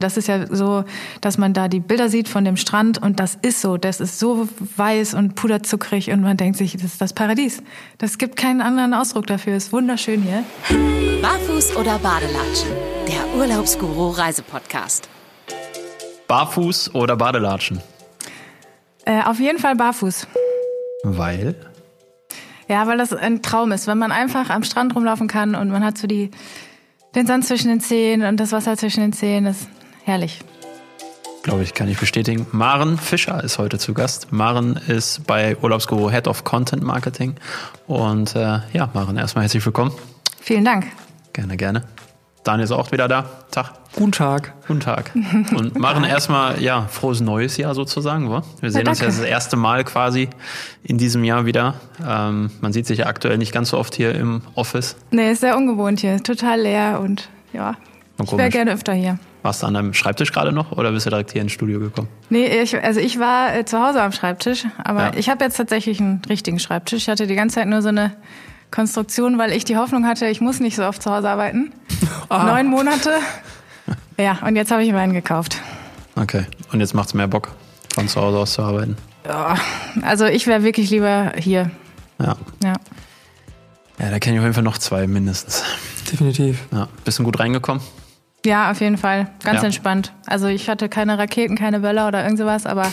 Das ist ja so, dass man da die Bilder sieht von dem Strand und das ist so, das ist so weiß und puderzuckrig und man denkt sich, das ist das Paradies. Das gibt keinen anderen Ausdruck dafür, ist wunderschön hier. Barfuß oder Badelatschen, der Urlaubsguru Reisepodcast. Barfuß oder Badelatschen? Äh, auf jeden Fall barfuß. Weil? Ja, weil das ein Traum ist, wenn man einfach am Strand rumlaufen kann und man hat so die, den Sand zwischen den Zehen und das Wasser zwischen den Zehen, das Herrlich. Glaube ich, kann ich bestätigen. Maren Fischer ist heute zu Gast. Maren ist bei Urlaubsguru Head of Content Marketing. Und äh, ja, Maren, erstmal herzlich willkommen. Vielen Dank. Gerne, gerne. Daniel ist auch wieder da. Tag. Guten Tag. Guten Tag. Und Maren, erstmal, ja, frohes neues Jahr sozusagen. Wa? Wir sehen ja, uns ja das erste Mal quasi in diesem Jahr wieder. Ähm, man sieht sich ja aktuell nicht ganz so oft hier im Office. Nee, ist sehr ungewohnt hier. Total leer und ja, ich wäre gerne öfter hier. Warst du an deinem Schreibtisch gerade noch oder bist du direkt hier ins Studio gekommen? Nee, ich, also ich war äh, zu Hause am Schreibtisch, aber ja. ich habe jetzt tatsächlich einen richtigen Schreibtisch. Ich hatte die ganze Zeit nur so eine Konstruktion, weil ich die Hoffnung hatte, ich muss nicht so oft zu Hause arbeiten. Ah. Neun Monate. Ja, und jetzt habe ich mir einen gekauft. Okay, und jetzt macht es mehr Bock, von zu Hause aus zu arbeiten? Ja, also ich wäre wirklich lieber hier. Ja. Ja. Ja, da kenne ich auf jeden Fall noch zwei mindestens. Definitiv. Ja. Bist du gut reingekommen? Ja, auf jeden Fall. Ganz ja. entspannt. Also ich hatte keine Raketen, keine Böller oder irgend sowas, aber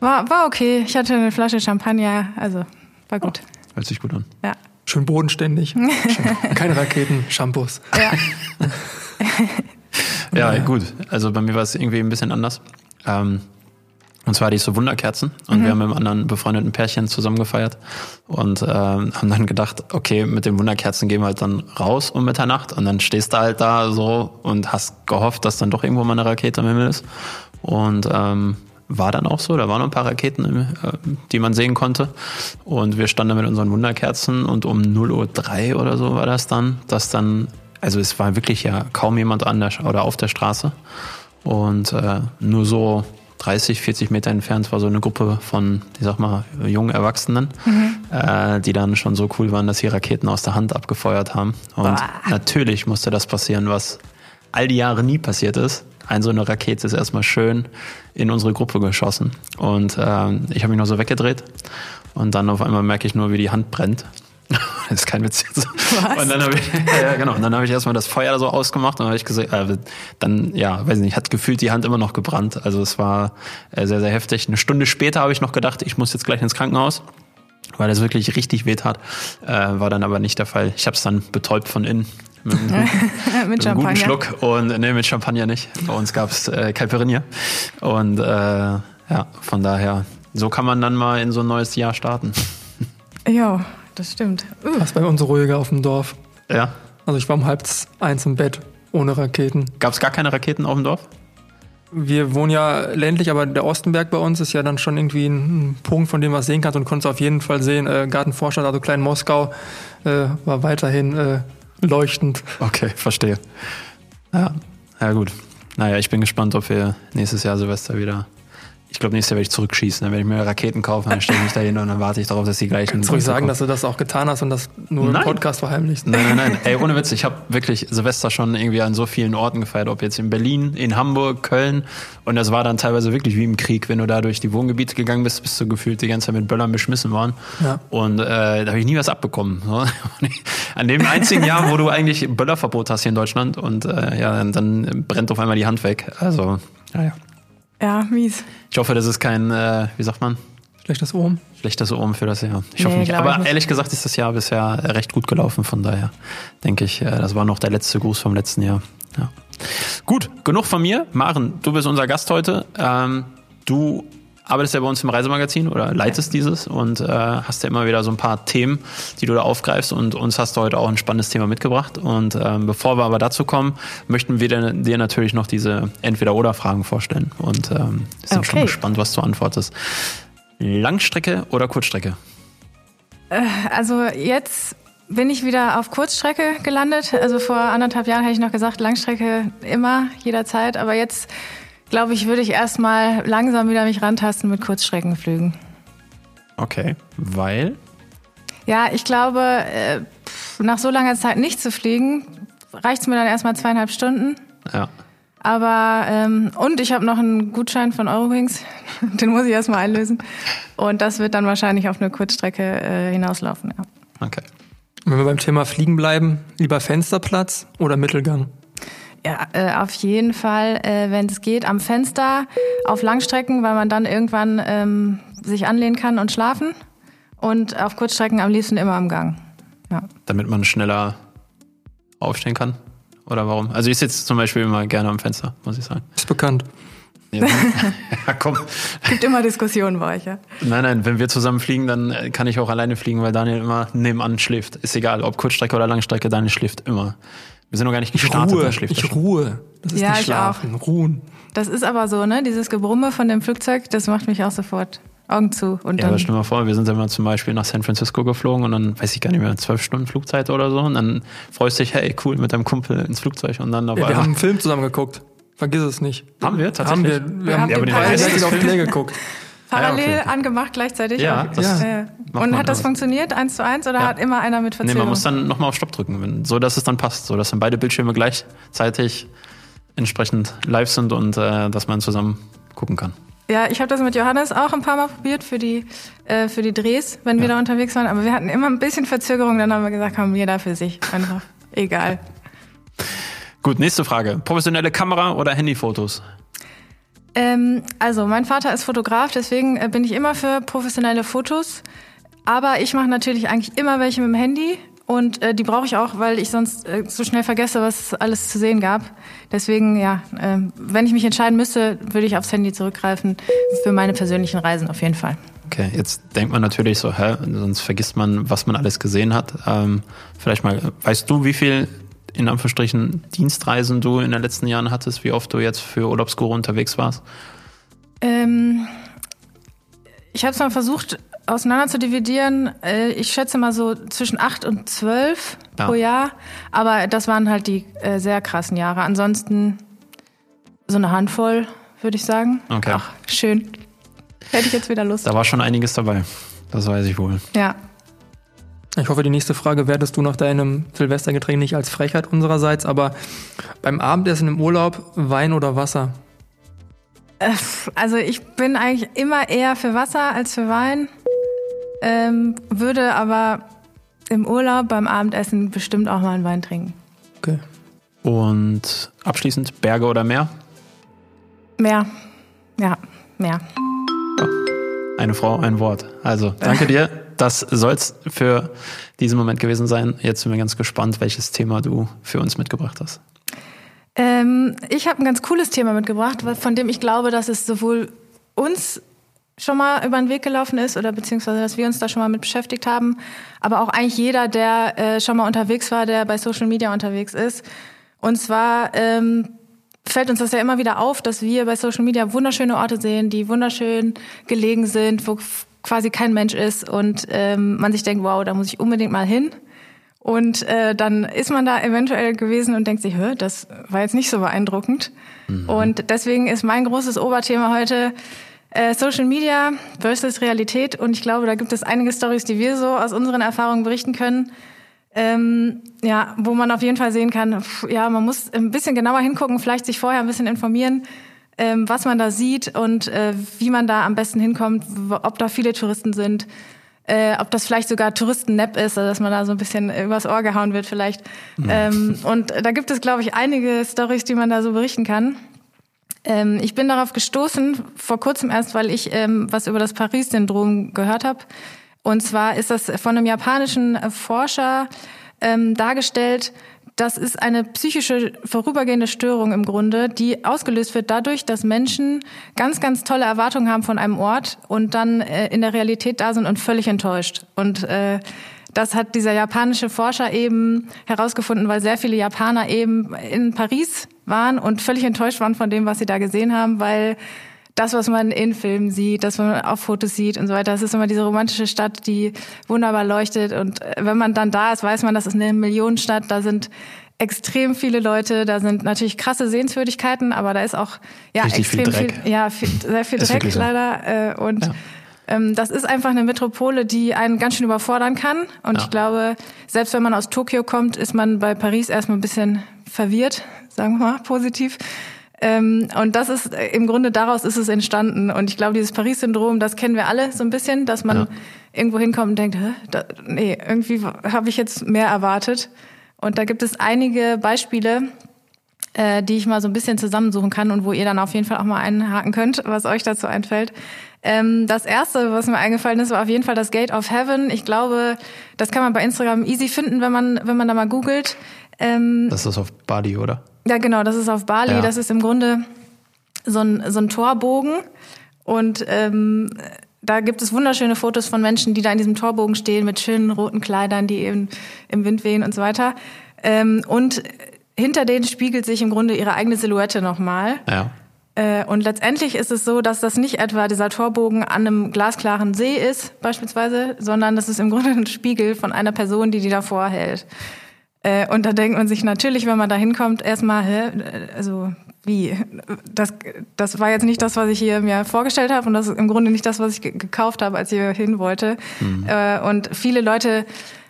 war, war okay. Ich hatte eine Flasche Champagner, also war gut. Oh, hört sich gut an. Ja. Schön bodenständig. keine Raketen, Shampoos. Ja. ja, gut. Also bei mir war es irgendwie ein bisschen anders. Ähm, und zwar ich so Wunderkerzen und mhm. wir haben mit einem anderen befreundeten Pärchen zusammen gefeiert und äh, haben dann gedacht, okay, mit den Wunderkerzen gehen wir halt dann raus um Mitternacht und dann stehst du halt da so und hast gehofft, dass dann doch irgendwo mal eine Rakete im Himmel ist. Und ähm, war dann auch so, da waren noch ein paar Raketen, äh, die man sehen konnte. Und wir standen mit unseren Wunderkerzen und um 0.03 Uhr oder so war das dann, dass dann, also es war wirklich ja kaum jemand an der oder auf der Straße. Und äh, nur so 30, 40 Meter entfernt war so eine Gruppe von, ich sag mal, jungen Erwachsenen, mhm. äh, die dann schon so cool waren, dass sie Raketen aus der Hand abgefeuert haben. Und Boah. natürlich musste das passieren, was all die Jahre nie passiert ist. Ein so eine Rakete ist erstmal schön in unsere Gruppe geschossen. Und äh, ich habe mich noch so weggedreht. Und dann auf einmal merke ich nur, wie die Hand brennt. das ist kein Witz. Was? Und dann habe ich, ja, genau. Und dann habe ich erstmal das Feuer so ausgemacht und habe ich gesagt, äh, dann, ja, weiß nicht, hat gefühlt die Hand immer noch gebrannt. Also es war äh, sehr, sehr heftig. Eine Stunde später habe ich noch gedacht, ich muss jetzt gleich ins Krankenhaus, weil es wirklich richtig weh tat. Äh, war dann aber nicht der Fall. Ich habe es dann betäubt von innen. Mit einem, guten, mit einem guten Schluck und nee, mit Champagner nicht. Bei uns gab es äh, Caipirinha. Und äh, ja, von daher, so kann man dann mal in so ein neues Jahr starten. Ja, das stimmt. Uh. Das war bei uns ruhiger auf dem Dorf. Ja. Also ich war um halb eins im Bett, ohne Raketen. Gab es gar keine Raketen auf dem Dorf? Wir wohnen ja ländlich, aber der Ostenberg bei uns ist ja dann schon irgendwie ein Punkt, von dem man sehen kann und konnte auf jeden Fall sehen. Äh, Gartenvorstadt, also Klein Moskau, äh, war weiterhin äh, leuchtend. Okay, verstehe. Ja, ja gut. Naja, ich bin gespannt, ob wir nächstes Jahr Silvester wieder ich glaube, nächstes Jahr werde ich zurückschießen. Dann werde ich mir Raketen kaufen, dann stelle ich mich da hin und dann warte ich darauf, dass die gleichen. Soll ich sagen, dass du das auch getan hast und das nur nein. im Podcast verheimlichst? Nein, nein, nein. Ey, ohne Witz, ich habe wirklich Silvester schon irgendwie an so vielen Orten gefeiert, ob jetzt in Berlin, in Hamburg, Köln. Und das war dann teilweise wirklich wie im Krieg, wenn du da durch die Wohngebiete gegangen bist, bist du gefühlt die ganze Zeit mit Böllern beschmissen worden. Ja. Und äh, da habe ich nie was abbekommen. An dem einzigen Jahr, wo du eigentlich Böllerverbot hast hier in Deutschland und äh, ja, dann brennt auf einmal die Hand weg. Also, naja. Ja, mies. Ich hoffe, das ist kein, äh, wie sagt man? Schlechtes Ohm. Schlechtes Ohm für das Jahr. Ich nee, hoffe nicht. Aber nicht. ehrlich gesagt ist das Jahr bisher recht gut gelaufen. Von daher denke ich, äh, das war noch der letzte Gruß vom letzten Jahr. Ja. Gut, genug von mir. Maren, du bist unser Gast heute. Ähm, du arbeitest ja bei uns im Reisemagazin oder leitest dieses und äh, hast ja immer wieder so ein paar Themen, die du da aufgreifst und uns hast du heute auch ein spannendes Thema mitgebracht. Und ähm, bevor wir aber dazu kommen, möchten wir dir natürlich noch diese Entweder-Oder-Fragen vorstellen und ähm, sind okay. schon gespannt, was du antwortest. Langstrecke oder Kurzstrecke? Äh, also jetzt bin ich wieder auf Kurzstrecke gelandet. Also vor anderthalb Jahren hätte ich noch gesagt, Langstrecke immer, jederzeit. Aber jetzt glaube ich, würde ich erstmal langsam wieder mich rantasten mit Kurzstreckenflügen. Okay, weil? Ja, ich glaube, äh, nach so langer Zeit nicht zu fliegen, reicht es mir dann erstmal zweieinhalb Stunden. Ja. Aber ähm, und ich habe noch einen Gutschein von Eurowings, den muss ich erstmal einlösen. Und das wird dann wahrscheinlich auf eine Kurzstrecke äh, hinauslaufen. Ja. Okay. Wenn wir beim Thema Fliegen bleiben, lieber Fensterplatz oder Mittelgang? Ja, äh, auf jeden Fall, äh, wenn es geht, am Fenster auf Langstrecken, weil man dann irgendwann ähm, sich anlehnen kann und schlafen. Und auf Kurzstrecken am liebsten immer am Gang. Ja. Damit man schneller aufstehen kann? Oder warum? Also ich sitze zum Beispiel immer gerne am Fenster, muss ich sagen. Ist bekannt. Ja, ja komm. Gibt immer Diskussionen bei euch, ja? Nein, nein, wenn wir zusammen fliegen, dann kann ich auch alleine fliegen, weil Daniel immer nebenan schläft. Ist egal, ob Kurzstrecke oder Langstrecke, Daniel schläft immer. Wir sind noch gar nicht gestartet, ich ruhe, ich ruhe. Das ist Ja, nicht ich schlafen, ruhen. Das ist aber so, ne? Dieses Gebrumme von dem Flugzeug, das macht mich auch sofort Augen zu. Und Ja, aber dann, stell dir mal vor, wir sind dann mal zum Beispiel nach San Francisco geflogen und dann, weiß ich gar nicht mehr, zwölf Stunden Flugzeit oder so und dann freust du dich, hey, cool, mit deinem Kumpel ins Flugzeug und dann dabei. Ja, wir haben einen Film zusammen geguckt. Vergiss es nicht. Haben wir tatsächlich? Haben wir, wir Wir haben haben Ja, aber den den Films- Play geguckt. Parallel Ah, okay. angemacht gleichzeitig. Ja, das macht Und hat das auch. funktioniert, eins zu eins, oder Ja. hat immer einer mit Nee, Verzögerung? man muss dann nochmal auf Stopp drücken, wenn, so dass es dann passt, so dass dann beide Bildschirme gleichzeitig entsprechend live sind und äh, dass man zusammen gucken kann. Ja, ich habe das mit Johannes auch ein paar Mal probiert für die, äh, für die Drehs, wenn wir da unterwegs waren. Aber wir hatten immer ein bisschen Verzögerung. Dann haben wir gesagt, haben jeder für sich. Einfach egal. Gut, nächste Frage. Professionelle Kamera oder Handyfotos? Ähm, also, mein Vater ist Fotograf, deswegen äh, bin ich immer für professionelle Fotos. Aber ich mache natürlich eigentlich immer welche mit dem Handy. Und äh, die brauche ich auch, weil ich sonst äh, so schnell vergesse, was es alles zu sehen gab. Deswegen, ja, äh, wenn ich mich entscheiden müsste, würde ich aufs Handy zurückgreifen. Für meine persönlichen Reisen auf jeden Fall. Okay, jetzt denkt man natürlich so, hä, sonst vergisst man, was man alles gesehen hat. Ähm, vielleicht mal, weißt du, wie viel in Anführungsstrichen Dienstreisen du in den letzten Jahren hattest, wie oft du jetzt für Urlaubsguru unterwegs warst? Ähm, ich habe es mal versucht auseinander zu dividieren. Äh, ich schätze mal so zwischen acht und zwölf Ja. pro Jahr. Aber das waren halt die äh, sehr krassen Jahre. Ansonsten so eine Handvoll, würde ich sagen. Okay. Ach, schön. Hätte ich jetzt wieder Lust. Da war schon einiges dabei. Das weiß ich wohl. Ja. Ich hoffe, die nächste Frage wertest du nach deinem Silvestergetränk nicht als Frechheit unsererseits, aber beim Abendessen im Urlaub Wein oder Wasser? Äh, Also ich bin eigentlich immer eher für Wasser als für Wein. Ähm, würde aber im Urlaub beim Abendessen bestimmt auch mal einen Wein trinken. Okay. Und abschließend Berge oder Meer? Mehr. Ja, mehr. Eine Frau, ein Wort. Also, danke dir. Das soll's für diesen Moment gewesen sein. Jetzt sind wir ganz gespannt, welches Thema du für uns mitgebracht hast. Ähm, ich habe ein ganz cooles Thema mitgebracht, von dem ich glaube, dass es sowohl uns schon mal über den Weg gelaufen ist oder beziehungsweise, dass wir uns da schon mal mit beschäftigt haben, aber auch eigentlich jeder, der äh, schon mal unterwegs war, der bei Social Media unterwegs ist. Und zwar ähm, fällt uns das ja immer wieder auf, dass wir bei Social Media wunderschöne Orte sehen, die wunderschön gelegen sind, wo quasi kein Mensch ist und ähm, man sich denkt, wow, da muss ich unbedingt mal hin. Und äh, dann ist man da eventuell gewesen und denkt sich, hör, das war jetzt nicht so beeindruckend. Und deswegen ist mein großes Oberthema heute äh, Social Media versus Realität. Und ich glaube, da gibt es einige Stories, die wir so aus unseren Erfahrungen berichten können. Ähm, ja, wo man auf jeden Fall sehen kann, pff, ja, man muss ein bisschen genauer hingucken, vielleicht sich vorher ein bisschen informieren, ähm, was man da sieht und äh, wie man da am besten hinkommt, ob da viele Touristen sind, äh, ob das vielleicht sogar Touristen-Nap ist, also dass man da so ein bisschen übers Ohr gehauen wird vielleicht. Ähm, und da gibt es, glaube ich, einige Stories, die man da so berichten kann. Ähm, ich bin darauf gestoßen, vor kurzem erst, weil ich ähm, was über das Paris-Syndrom gehört habe. Und zwar ist das von einem japanischen Forscher ähm, dargestellt, das ist eine psychische vorübergehende Störung im Grunde, die ausgelöst wird dadurch, dass Menschen ganz, ganz tolle Erwartungen haben von einem Ort und dann äh, in der Realität da sind und völlig enttäuscht. Und äh, das hat dieser japanische Forscher eben herausgefunden, weil sehr viele Japaner eben in Paris waren und völlig enttäuscht waren von dem, was sie da gesehen haben, weil das, was man in Filmen sieht, das, was man auf Fotos sieht und so weiter, das ist immer diese romantische Stadt, die wunderbar leuchtet. Und äh, wenn man dann da ist, weiß man, das ist eine Millionenstadt, da sind extrem viele Leute, da sind natürlich krasse Sehenswürdigkeiten, aber da ist auch ja Richtig viel extrem Dreck. ja viel, sehr viel Ist Dreck so. leider äh, und ähm, das ist einfach eine Metropole, die einen ganz schön überfordern kann. Und Ja. ich glaube, selbst wenn man aus Tokio kommt, ist man bei Paris erstmal ein bisschen verwirrt, sagen wir mal positiv. Ähm, und das ist äh, im Grunde daraus ist es entstanden. Und ich glaube, dieses Paris-Syndrom, das kennen wir alle so ein bisschen, dass man ja. irgendwo hinkommt und denkt, Hä, da, nee, irgendwie habe ich jetzt mehr erwartet. Und da gibt es einige Beispiele, äh, die ich mal so ein bisschen zusammensuchen kann und wo ihr dann auf jeden Fall auch mal einhaken könnt, was euch dazu einfällt. Ähm, das erste, was mir eingefallen ist, war auf jeden Fall das Gate of Heaven. Ich glaube, das kann man bei Instagram easy finden, wenn man, wenn man da mal googelt. Ähm, das ist auf Bali, oder? Ja, genau, das ist auf Bali. Ja. Das ist im Grunde so ein, so ein Torbogen. Und ähm, da gibt es wunderschöne Fotos von Menschen, die da in diesem Torbogen stehen mit schönen roten Kleidern, die eben im Wind wehen und so weiter. Ähm, und hinter denen spiegelt sich im Grunde ihre eigene Silhouette nochmal. Ja. Äh, und letztendlich ist es so, dass das nicht etwa dieser Torbogen an einem glasklaren See ist, beispielsweise, sondern das ist im Grunde ein Spiegel von einer Person, die die davor hält. Äh, und da denkt man sich natürlich, wenn man da hinkommt, erstmal, hä, also wie? Das, das war jetzt nicht das, was ich hier mir vorgestellt habe und das ist im Grunde nicht das, was ich gekauft habe, als ich hier hin wollte. Mhm. Äh, und viele Leute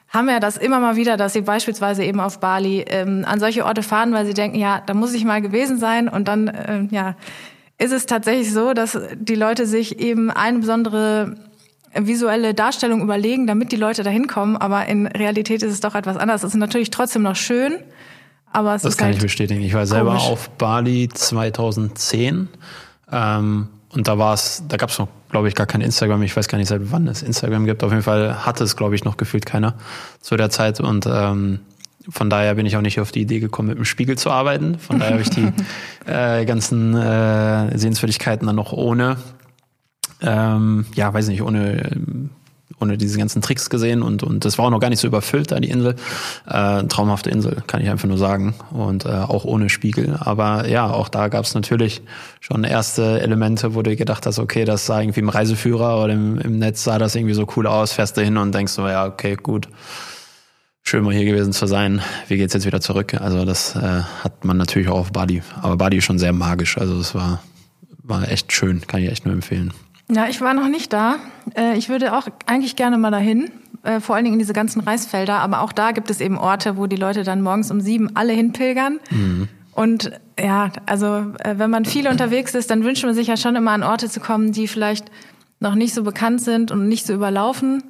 haben ja das immer mal wieder, dass sie beispielsweise eben auf Bali ähm, an solche Orte fahren, weil sie denken, ja, da muss ich mal gewesen sein und dann, ähm, ja, ist es tatsächlich so, dass die Leute sich eben eine besondere visuelle Darstellung überlegen, damit die Leute da hinkommen, aber in Realität ist es doch etwas anderes. Es ist natürlich trotzdem noch schön, aber es das ist kann halt ich bestätigen. Ich war selber komisch. auf Bali 2010 ähm, und da war es, da gab es noch, glaube ich, gar kein Instagram. Ich weiß gar nicht, seit wann es Instagram gibt. Auf jeden Fall hatte es, glaube ich, noch gefühlt keiner zu der Zeit. Und ähm, von daher bin ich auch nicht auf die Idee gekommen, mit dem Spiegel zu arbeiten. Von daher habe ich die äh, ganzen äh, Sehenswürdigkeiten dann noch ohne, ähm, ja, weiß nicht, ohne ohne diese ganzen Tricks gesehen und, und das war auch noch gar nicht so überfüllt da, die Insel. Äh, traumhafte Insel, kann ich einfach nur sagen. Und äh, auch ohne Spiegel. Aber ja, auch da gab es natürlich schon erste Elemente, wo du gedacht hast, okay, das sah irgendwie im Reiseführer oder im, im Netz sah das irgendwie so cool aus, fährst du hin und denkst so, ja, okay, gut. Schön mal hier gewesen zu sein. Wie geht's jetzt wieder zurück? Also das äh, hat man natürlich auch auf Bali. Aber Bali ist schon sehr magisch. Also es war, war echt schön, kann ich echt nur empfehlen. Ja, ich war noch nicht da. Äh, ich würde auch eigentlich gerne mal dahin, äh, vor allen Dingen in diese ganzen Reisfelder. Aber auch da gibt es eben Orte, wo die Leute dann morgens um sieben alle hinpilgern. Mhm. Und ja, also äh, wenn man viel unterwegs ist, dann wünscht man sich ja schon immer an Orte zu kommen, die vielleicht noch nicht so bekannt sind und nicht so überlaufen.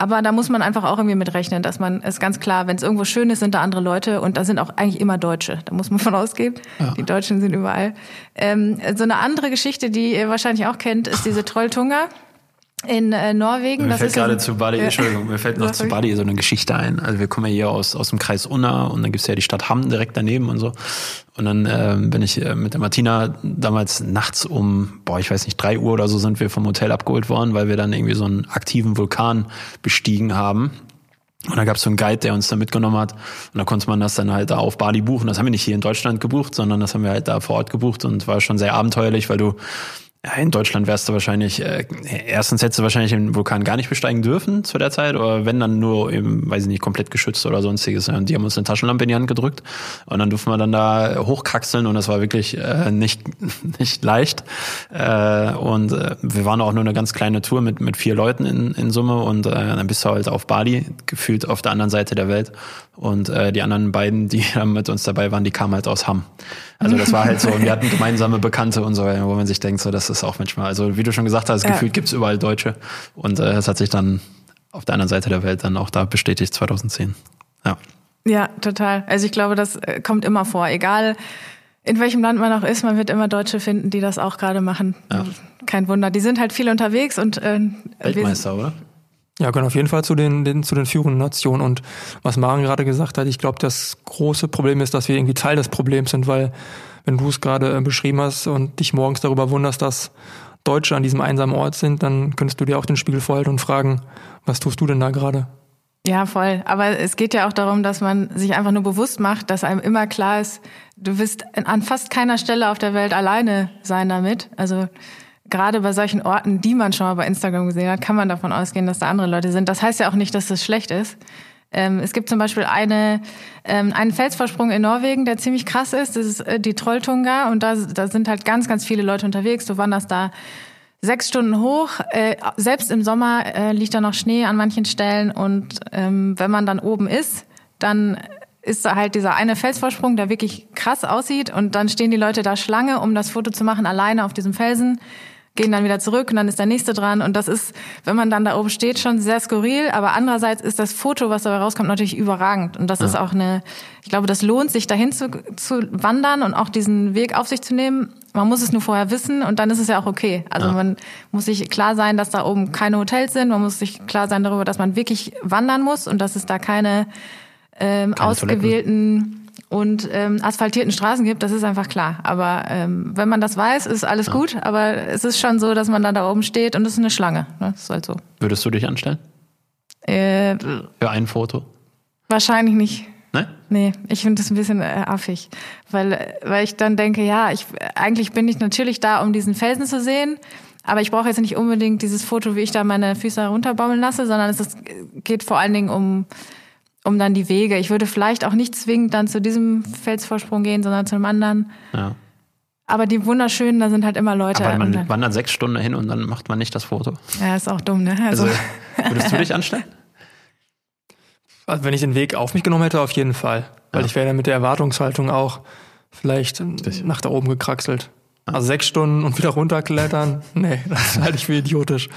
Aber da muss man einfach auch irgendwie mit rechnen, dass man ist ganz klar, wenn es irgendwo schön ist, sind da andere Leute und da sind auch eigentlich immer Deutsche. Da muss man von ausgehen. Ja. Die Deutschen sind überall. Ähm, so eine andere Geschichte, die ihr wahrscheinlich auch kennt, ist diese Trolltunga in äh, Norwegen. Mir das fällt gerade zu Bali, Entschuldigung, mir fällt noch zu Bali so eine Geschichte ein. Also wir kommen ja hier aus, aus dem Kreis Unna und dann gibt's ja die Stadt Hamm direkt daneben und so. Und dann ähm, bin ich äh, mit der Martina damals nachts um, boah, ich weiß nicht, drei Uhr oder so sind wir vom Hotel abgeholt worden, weil wir dann irgendwie so einen aktiven Vulkan bestiegen haben. Und da gab es so einen Guide, der uns da mitgenommen hat. Und da konnte man das dann halt da auf Bali buchen. Das haben wir nicht hier in Deutschland gebucht, sondern das haben wir halt da vor Ort gebucht und war schon sehr abenteuerlich, weil du in Deutschland wärst du wahrscheinlich, äh, erstens hättest du wahrscheinlich den Vulkan gar nicht besteigen dürfen zu der Zeit, oder wenn dann nur eben, weiß ich nicht, komplett geschützt oder sonstiges. Und die haben uns eine Taschenlampe in die Hand gedrückt und dann durften wir dann da hochkraxeln und das war wirklich äh, nicht, nicht leicht. Äh, und äh, wir waren auch nur eine ganz kleine Tour mit, mit vier Leuten in, in Summe und äh, dann bist du halt auf Bali, gefühlt auf der anderen Seite der Welt. Und äh, die anderen beiden, die mit uns dabei waren, die kamen halt aus Hamm. Also das war halt so, und wir hatten gemeinsame Bekannte und so, wo man sich denkt, so, das ist auch manchmal, also wie du schon gesagt hast, ja. gefühlt gibt's überall Deutsche. Und äh, es hat sich dann auf der anderen Seite der Welt dann auch da bestätigt, 2010. Ja. Ja, total. Also ich glaube, das äh, kommt immer vor. Egal in welchem Land man auch ist, man wird immer Deutsche finden, die das auch gerade machen. Ja. Kein Wunder. Die sind halt viel unterwegs und äh, Weltmeister, oder? Ja, können auf jeden Fall zu den, den, zu den führenden Nationen. Und was Maren gerade gesagt hat, ich glaube, das große Problem ist, dass wir irgendwie Teil des Problems sind, weil wenn du es gerade äh, beschrieben hast und dich morgens darüber wunderst, dass Deutsche an diesem einsamen Ort sind, dann könntest du dir auch den Spiegel vorhalten und fragen, was tust du denn da gerade? Ja, voll. Aber es geht ja auch darum, dass man sich einfach nur bewusst macht, dass einem immer klar ist, du wirst an fast keiner Stelle auf der Welt alleine sein damit. Also gerade bei solchen Orten, die man schon mal bei Instagram gesehen hat, kann man davon ausgehen, dass da andere Leute sind. Das heißt ja auch nicht, dass das schlecht ist. Ähm, es gibt zum Beispiel eine, ähm, einen Felsvorsprung in Norwegen, der ziemlich krass ist. Das ist äh, die Trolltunga und da, da sind halt ganz, ganz viele Leute unterwegs. Du wanderst da sechs Stunden hoch. Äh, selbst im Sommer äh, liegt da noch Schnee an manchen Stellen und ähm, wenn man dann oben ist, dann ist da halt dieser eine Felsvorsprung, der wirklich krass aussieht und dann stehen die Leute da Schlange, um das Foto zu machen, alleine auf diesem Felsen gehen dann wieder zurück und dann ist der nächste dran. Und das ist, wenn man dann da oben steht, schon sehr skurril. Aber andererseits ist das Foto, was dabei rauskommt, natürlich überragend. Und das ja. ist auch eine, ich glaube, das lohnt sich, dahin zu, zu wandern und auch diesen Weg auf sich zu nehmen. Man muss es nur vorher wissen und dann ist es ja auch okay. Also ja. man muss sich klar sein, dass da oben keine Hotels sind. Man muss sich klar sein darüber, dass man wirklich wandern muss und dass es da keine, ähm, keine ausgewählten Toiletten und ähm, asphaltierten Straßen gibt, das ist einfach klar. Aber ähm, wenn man das weiß, ist alles ja. gut. Aber es ist schon so, dass man dann da oben steht und es ist eine Schlange. Ne? Das ist halt so. Würdest du dich anstellen? Äh, Für ein Foto? Wahrscheinlich nicht. Ne? Nee, ich finde das ein bisschen äh, affig, weil, weil ich dann denke, ja, ich, eigentlich bin ich natürlich da, um diesen Felsen zu sehen, aber ich brauche jetzt nicht unbedingt dieses Foto, wie ich da meine Füße runterbaumeln lasse, sondern es ist, geht vor allen Dingen um um dann die Wege. Ich würde vielleicht auch nicht zwingend dann zu diesem Felsvorsprung gehen, sondern zu einem anderen. Ja. Aber die wunderschönen, da sind halt immer Leute. Aber man wandert sechs Stunden hin und dann macht man nicht das Foto. Ja, ist auch dumm, ne? Also, also würdest du dich anstellen? Also wenn ich den Weg auf mich genommen hätte, auf jeden Fall. Weil ja. ich wäre dann mit der Erwartungshaltung auch vielleicht Richtig. nach da oben gekraxelt. Also sechs Stunden und wieder runterklettern, nee, das halte ich für idiotisch.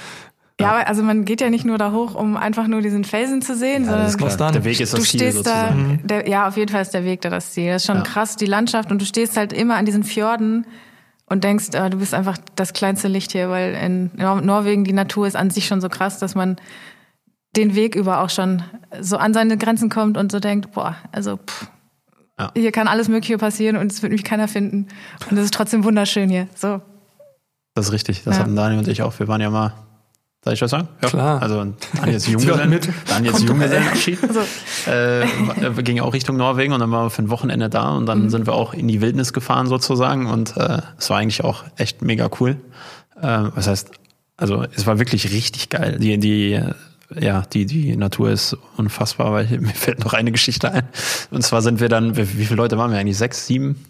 Ja, aber also man geht ja nicht nur da hoch, um einfach nur diesen Felsen zu sehen, ja, sondern der Weg ist das du Ziel stehst sozusagen. da, der, ja, auf jeden Fall ist der Weg da das Ziel. Das ist schon ja. krass, die Landschaft und du stehst halt immer an diesen Fjorden und denkst, äh, du bist einfach das kleinste Licht hier, weil in Norwegen die Natur ist an sich schon so krass, dass man den Weg über auch schon so an seine Grenzen kommt und so denkt, boah, also pff, ja. hier kann alles Mögliche passieren und es wird mich keiner finden und es ist trotzdem wunderschön hier. So. Das ist richtig, das hatten Daniel und ich auch. Wir waren ja mal soll ich das sagen? Ja. Klar. Also dann jetzt Junggesellen, dann jetzt Junggesellenabschied. Also. Äh, ging auch Richtung Norwegen und dann waren wir für ein Wochenende da und dann mhm. sind wir auch in die Wildnis gefahren sozusagen und äh, es war eigentlich auch echt mega cool. Äh, was heißt, also es war wirklich richtig geil. Die, die, ja, die, die Natur ist unfassbar, weil mir fällt noch eine Geschichte ein. Und zwar sind wir dann, wie viele Leute waren wir eigentlich? Sechs, sieben?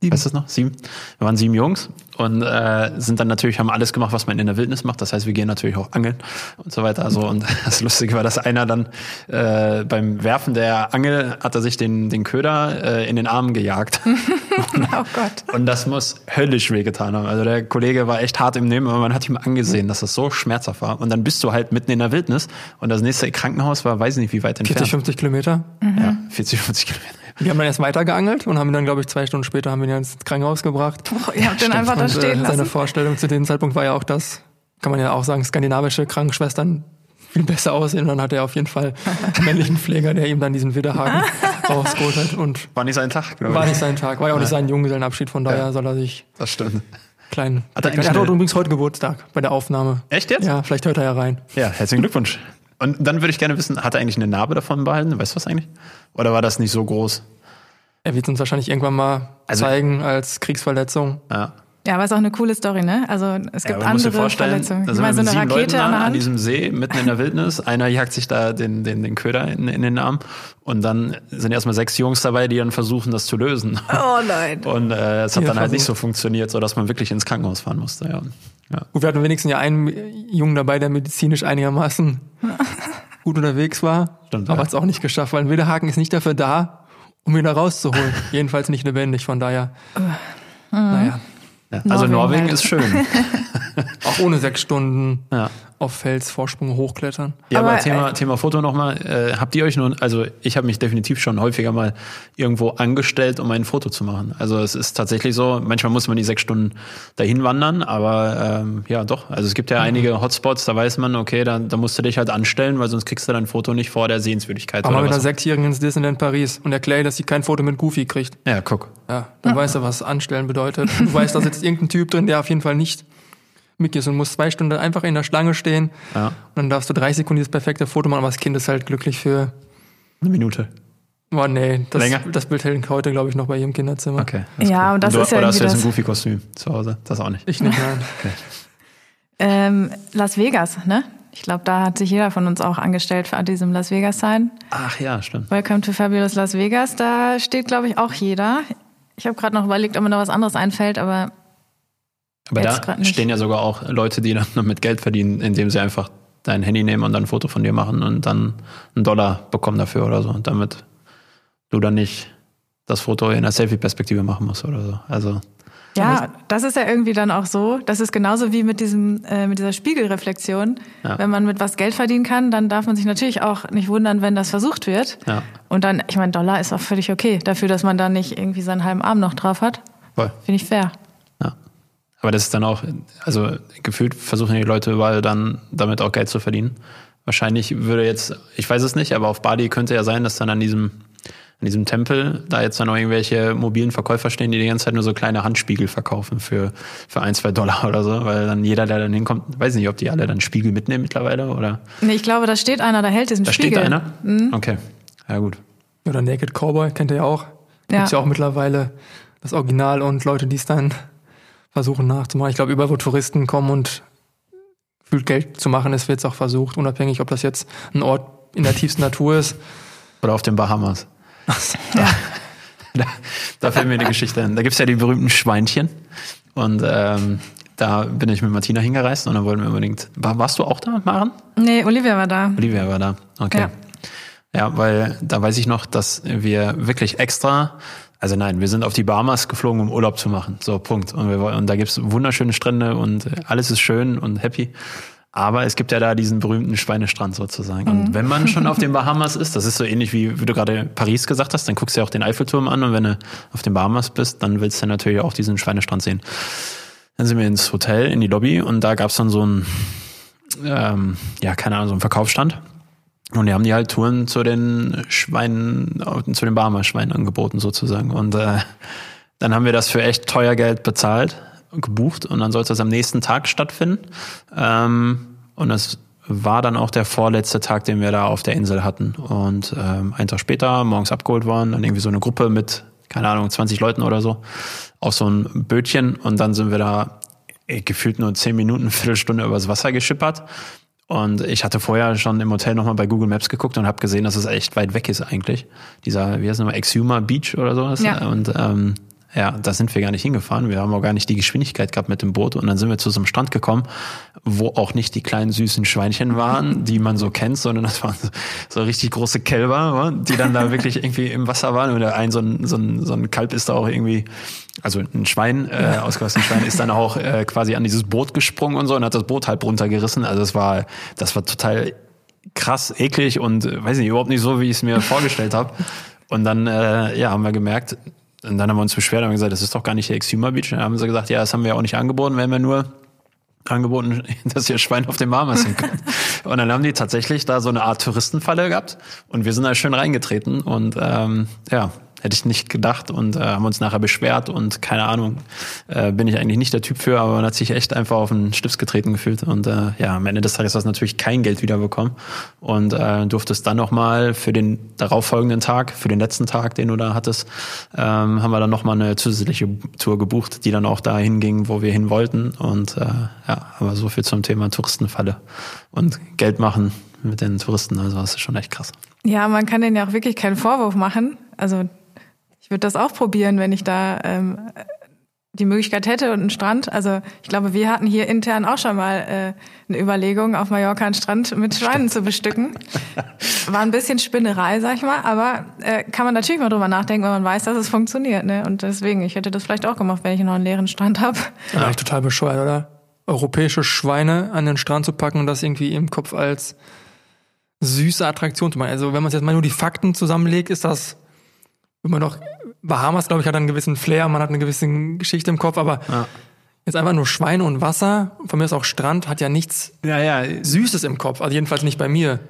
Sieben. Weißt du das noch? Sieben. Wir waren sieben Jungs und äh, sind dann natürlich, haben alles gemacht, was man in der Wildnis macht. Das heißt, wir gehen natürlich auch angeln und so weiter. Also, und das Lustige war, dass einer dann äh, beim Werfen der Angel hat er sich den, den Köder äh, in den Arm gejagt. oh Gott. Und das muss höllisch wehgetan haben. Also der Kollege war echt hart im Nehmen, aber man hat ihm angesehen, dass das so schmerzhaft war. Und dann bist du halt mitten in der Wildnis und das nächste Krankenhaus war, weiß ich nicht, wie weit entfernt. 40, 50 Kilometer? Mhm. Ja, 40, 50 Kilometer. Wir haben dann erst weiter geangelt und haben ihn dann, glaube ich, zwei Stunden später haben wir ihn ins Krankenhaus gebracht. Boah, ihr habt den einfach da stehen äh, lassen. Seine Vorstellung zu dem Zeitpunkt war ja auch das, kann man ja auch sagen, skandinavische Krankenschwestern viel besser aussehen. Und dann hat er auf jeden Fall einen männlichen Pfleger, der ihm dann diesen Widerhaken rausgeholt hat. Und war nicht sein Tag, glaube ich. War nicht sein Tag, war ja auch nicht sein Junggesellenabschied, von daher ja, soll er sich. Das stimmt. Klein. Hat er, er hat übrigens heute Geburtstag bei der Aufnahme. Echt jetzt? Ja, vielleicht hört er ja rein. Ja, herzlichen Glückwunsch. Und dann würde ich gerne wissen, hat er eigentlich eine Narbe davon behalten? Weißt du was eigentlich? Oder war das nicht so groß? Er wird uns wahrscheinlich irgendwann mal also, zeigen als Kriegsverletzung. Ja. Ja, aber ist auch eine coole Story, ne? Also es gibt ja, andere Verletzungen. Ich meine, so eine Rakete an, an diesem See mitten in der Wildnis. Einer jagt sich da den, den, den Köder in, in den Arm und dann sind erstmal sechs Jungs dabei, die dann versuchen, das zu lösen. Oh nein. Und äh, es hat ja, dann halt nicht so funktioniert, so dass man wirklich ins Krankenhaus fahren musste. Ja. Ja. Gut, wir hatten wenigstens ja einen Jungen dabei, der medizinisch einigermaßen gut unterwegs war, Stimmt, aber ja. hat es auch nicht geschafft, weil ein Widerhaken ist nicht dafür da, um ihn da rauszuholen. Jedenfalls nicht lebendig, von daher. naja. Ja, also Norwegen, Norwegen ist schön. Auch ohne sechs Stunden ja. Auf Felsvorsprung hochklettern. Ja, aber, aber Thema, äh, Thema Foto nochmal. Äh, habt ihr euch nun, also ich habe mich definitiv schon häufiger mal irgendwo angestellt, um ein Foto zu machen. Also es ist tatsächlich so, manchmal muss man die sechs Stunden dahin wandern, aber ähm, ja doch. Also es gibt ja mhm. einige Hotspots, da weiß man, okay, da, da musst du dich halt anstellen, weil sonst kriegst du dein Foto nicht vor der Sehenswürdigkeit. Aber mit einer Sechsjährigen ins Disneyland Paris und erkläre, dass sie kein Foto mit Goofy kriegt. Ja, guck. Ja, dann mhm. weißt du, was anstellen bedeutet. Du weißt, da sitzt irgendein Typ drin, der auf jeden Fall nicht Mickey ist und musst zwei Stunden einfach in der Schlange stehen. Ja. Und dann darfst du 30 Sekunden dieses perfekte Foto machen, aber das Kind ist halt glücklich für eine Minute. Oh nee, das, Länger? das Bild hängt heute, glaube ich, noch bei ihrem Kinderzimmer. Okay. Ja, cool. und das und du, ist ja Oder hast du jetzt ein Goofy-Kostüm zu Hause? Das auch nicht. Ich nicht, nein. okay. ähm, Las Vegas, ne? Ich glaube, da hat sich jeder von uns auch angestellt für diesem Las Vegas-Sign. Ach ja, stimmt. Welcome to Fabulous Las Vegas. Da steht, glaube ich, auch jeder. Ich habe gerade noch überlegt, ob mir da was anderes einfällt, aber aber Jetzt da stehen ja sogar auch Leute, die dann mit Geld verdienen, indem sie einfach dein Handy nehmen und dann ein Foto von dir machen und dann einen Dollar bekommen dafür oder so. Und damit du dann nicht das Foto in der Selfie-Perspektive machen musst oder so. Also ja, das ist ja irgendwie dann auch so. Das ist genauso wie mit diesem äh, mit dieser Spiegelreflexion. Ja. Wenn man mit was Geld verdienen kann, dann darf man sich natürlich auch nicht wundern, wenn das versucht wird. Ja. Und dann, ich meine, Dollar ist auch völlig okay dafür, dass man da nicht irgendwie seinen halben Arm noch drauf hat. Finde ich fair. Aber das ist dann auch, also gefühlt versuchen die Leute überall dann damit auch Geld zu verdienen. Wahrscheinlich würde jetzt, ich weiß es nicht, aber auf Bali könnte ja sein, dass dann an diesem an diesem Tempel da jetzt dann noch irgendwelche mobilen Verkäufer stehen, die die ganze Zeit nur so kleine Handspiegel verkaufen für, für ein, zwei Dollar oder so, weil dann jeder, der dann hinkommt, weiß nicht, ob die alle dann Spiegel mitnehmen mittlerweile oder. Nee, ich glaube, da steht einer, da hält diesen da Spiegel. Da steht einer? Mhm. Okay. Ja, gut. Oder Naked Cowboy, kennt ihr ja auch. Ja. Gibt's ja auch mittlerweile das Original und Leute, die es dann versuchen nachzumachen. Ich glaube, überall, wo Touristen kommen und fühlt Geld zu machen ist, wird es auch versucht, unabhängig, ob das jetzt ein Ort in der tiefsten Natur ist. Oder auf den Bahamas. Ja. Da, da fällt mir eine Geschichte ein. Da gibt's ja die berühmten Schweinchen. Und ähm, da bin ich mit Martina hingereist und dann wollten wir unbedingt. War, warst du auch da, Maren? Nee, Olivia war da. Olivia war da, okay. Ja. ja, weil da weiß ich noch, dass wir wirklich extra also nein, wir sind auf die Bahamas geflogen, um Urlaub zu machen. So, Punkt. Und, wir, und da gibt's wunderschöne Strände und alles ist schön und happy. Aber es gibt ja da diesen berühmten Schweinestrand sozusagen. Und mhm. wenn man schon auf den Bahamas ist, das ist so ähnlich wie, wie du gerade Paris gesagt hast, dann guckst du ja auch den Eiffelturm an und wenn du auf den Bahamas bist, dann willst du natürlich auch diesen Schweinestrand sehen. Dann sind wir ins Hotel, in die Lobby und da gab's dann so ein, ähm, ja, keine Ahnung, so ein Verkaufsstand. Und die haben die halt Touren zu den Schweinen, zu den Bahamas-Schweinen angeboten sozusagen. Und äh, dann haben wir das für echt teuer Geld bezahlt gebucht und dann sollte es am nächsten Tag stattfinden. Ähm, und das war dann auch der vorletzte Tag, den wir da auf der Insel hatten. Und ähm, einen Tag später, morgens abgeholt worden, dann irgendwie so eine Gruppe mit, keine Ahnung, 20 Leuten oder so, auf so ein Bötchen. Und dann sind wir da ey, gefühlt nur 10 Minuten, Viertelstunde übers Wasser geschippert. Und ich hatte vorher schon im Hotel nochmal bei Google Maps geguckt und habe gesehen, dass es echt weit weg ist eigentlich. Dieser, wie heißt es nochmal, Exuma Beach oder sowas. Ja. Und ähm, ja, da sind wir gar nicht hingefahren. Wir haben auch gar nicht die Geschwindigkeit gehabt mit dem Boot. Und dann sind wir zu so einem Strand gekommen, wo auch nicht die kleinen süßen Schweinchen waren, die man so kennt, sondern das waren so, so richtig große Kälber, die dann da wirklich irgendwie im Wasser waren. Und ein so ein, so ein, so ein Kalb ist da auch irgendwie, also ein Schwein, äh, ausgewachsenes Schwein, ist dann auch äh, quasi an dieses Boot gesprungen und so und hat das Boot halb runtergerissen. Also das war, das war total krass eklig und äh, weiß nicht, überhaupt nicht so, wie ich es mir vorgestellt habe. Und dann äh, ja, haben wir gemerkt, und dann haben wir uns beschwert und gesagt, das ist doch gar nicht der Exuma Beach. Und dann haben sie gesagt, ja, das haben wir auch nicht angeboten, wenn wir nur angeboten, dass ihr Schwein auf dem Bahamas sind könnt. und dann haben die tatsächlich da so eine Art Touristenfalle gehabt und wir sind da schön reingetreten und ähm, ja, Hätte ich nicht gedacht und äh, haben uns nachher beschwert und keine Ahnung, äh, bin ich eigentlich nicht der Typ für, aber man hat sich echt einfach auf den Stips getreten gefühlt und äh, ja, am Ende des Tages hast du natürlich kein Geld wiederbekommen und äh, durftest dann nochmal für den darauffolgenden Tag, für den letzten Tag, den du da hattest, ähm, haben wir dann nochmal eine zusätzliche Tour gebucht, die dann auch dahin ging, wo wir hin wollten und äh, ja, aber so viel zum Thema Touristenfalle und Geld machen mit den Touristen, also das ist schon echt krass. Ja, man kann denen ja auch wirklich keinen Vorwurf machen. Also ich würde das auch probieren, wenn ich da ähm, die Möglichkeit hätte und einen Strand. Also ich glaube, wir hatten hier intern auch schon mal äh, eine Überlegung, auf Mallorca einen Strand mit Schweinen zu bestücken. War ein bisschen Spinnerei, sag ich mal, aber äh, kann man natürlich mal drüber nachdenken, wenn man weiß, dass es funktioniert. Ne? Und deswegen, ich hätte das vielleicht auch gemacht, wenn ich noch einen leeren Strand habe. Ja, total bescheuert, oder? Europäische Schweine an den Strand zu packen und das irgendwie im Kopf als süße Attraktion zu machen. Also wenn man jetzt mal nur die Fakten zusammenlegt, ist das immer noch Bahamas, glaube ich, hat einen gewissen Flair, man hat eine gewisse Geschichte im Kopf, aber ja. jetzt einfach nur Schweine und Wasser, von mir ist auch Strand, hat ja nichts ja, ja. Süßes im Kopf, also jedenfalls nicht bei mir.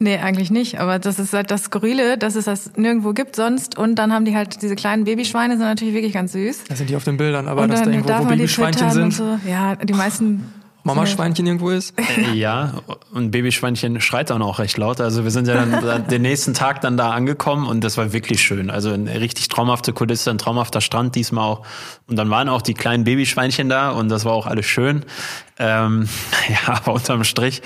Nee, eigentlich nicht. Aber das ist halt das Skurrile, dass es das nirgendwo gibt sonst. Und dann haben die halt diese kleinen Babyschweine, sind natürlich wirklich ganz süß. Das sind die auf den Bildern, aber dass da irgendwo wo Babyschweinchen sind. So. Ja, die meisten Mama-Schweinchen irgendwo ist? Äh, ja, und Babyschweinchen schreit dann auch recht laut. Also wir sind ja dann den nächsten Tag dann da angekommen und das war wirklich schön. Also eine richtig traumhafte Kulisse, ein traumhafter Strand diesmal auch. Und dann waren auch die kleinen Babyschweinchen da und das war auch alles schön. Ähm, ja, aber unterm Strich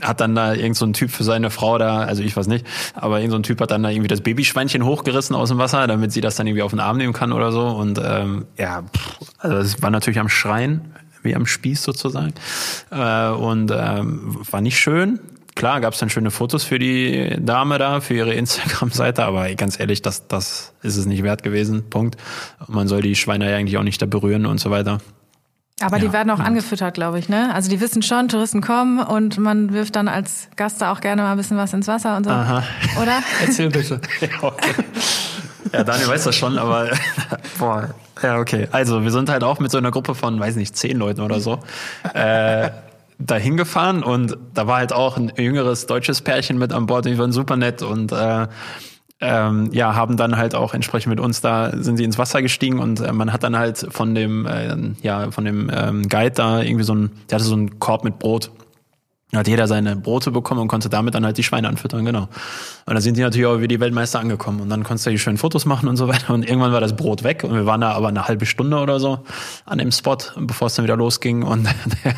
hat dann da irgend so ein Typ für seine Frau da, also ich weiß nicht, aber irgend so ein Typ hat dann da irgendwie das Babyschweinchen hochgerissen aus dem Wasser, damit sie das dann irgendwie auf den Arm nehmen kann oder so. Und ähm, ja, also es war natürlich am Schreien wie am Spieß sozusagen. Äh, und ähm, war nicht schön. klar, gab es dann schöne Fotos für die Dame da, für ihre Instagram-Seite, aber ganz ehrlich, das, das ist es nicht wert gewesen. Punkt. Man soll die Schweine ja eigentlich auch nicht da berühren und so weiter. Aber ja. die werden auch angefüttert, glaube ich, ne? Also die wissen schon, Touristen kommen und man wirft dann als Gast da auch gerne mal ein bisschen was ins Wasser und so. Aha. Oder? Erzähl bitte. ja, okay. Ja, Daniel weiß das schon, aber boah. Ja, okay. Also wir sind halt auch mit so einer Gruppe von, weiß nicht, zehn Leuten oder so. Äh, da hingefahren und da war halt auch ein jüngeres deutsches Pärchen mit an Bord, die waren super nett und äh, ähm, ja, haben dann halt auch entsprechend mit uns da, sind sie ins Wasser gestiegen und äh, man hat dann halt von dem, äh, ja, von dem ähm, Guide da irgendwie so ein, der hatte so einen Korb mit Brot hat jeder seine Brote bekommen und konnte damit dann halt die Schweine anfüttern, genau. Und da sind die natürlich auch wie die Weltmeister angekommen. Und dann konntest du die schönen Fotos machen und so weiter. Und irgendwann war das Brot weg. Und wir waren da aber eine halbe Stunde oder so an dem Spot, bevor es dann wieder losging. Und der,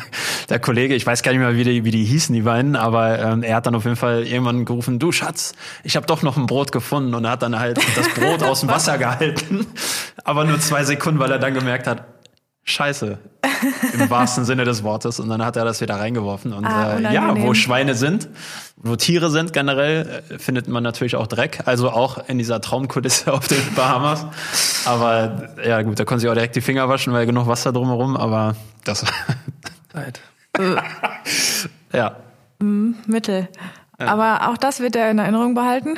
der Kollege, ich weiß gar nicht mehr, wie die, wie die hießen, die beiden, aber ähm, er hat dann auf jeden Fall irgendwann gerufen, du Schatz, ich habe doch noch ein Brot gefunden. Und er hat dann halt das Brot aus dem Wasser gehalten, aber nur zwei Sekunden, weil er dann gemerkt hat, Scheiße. Im wahrsten Sinne des Wortes. Und dann hat er das wieder reingeworfen. Und ah, äh, ja, wo Schweine sind, wo Tiere sind generell, äh, findet man natürlich auch Dreck. Also auch in dieser Traumkulisse auf den Bahamas. Aber ja gut, da konnte sich auch direkt die Finger waschen, weil genug Wasser drumherum. Aber das. Leid. ja. Mm, Mittel. Aber auch das wird er in Erinnerung behalten.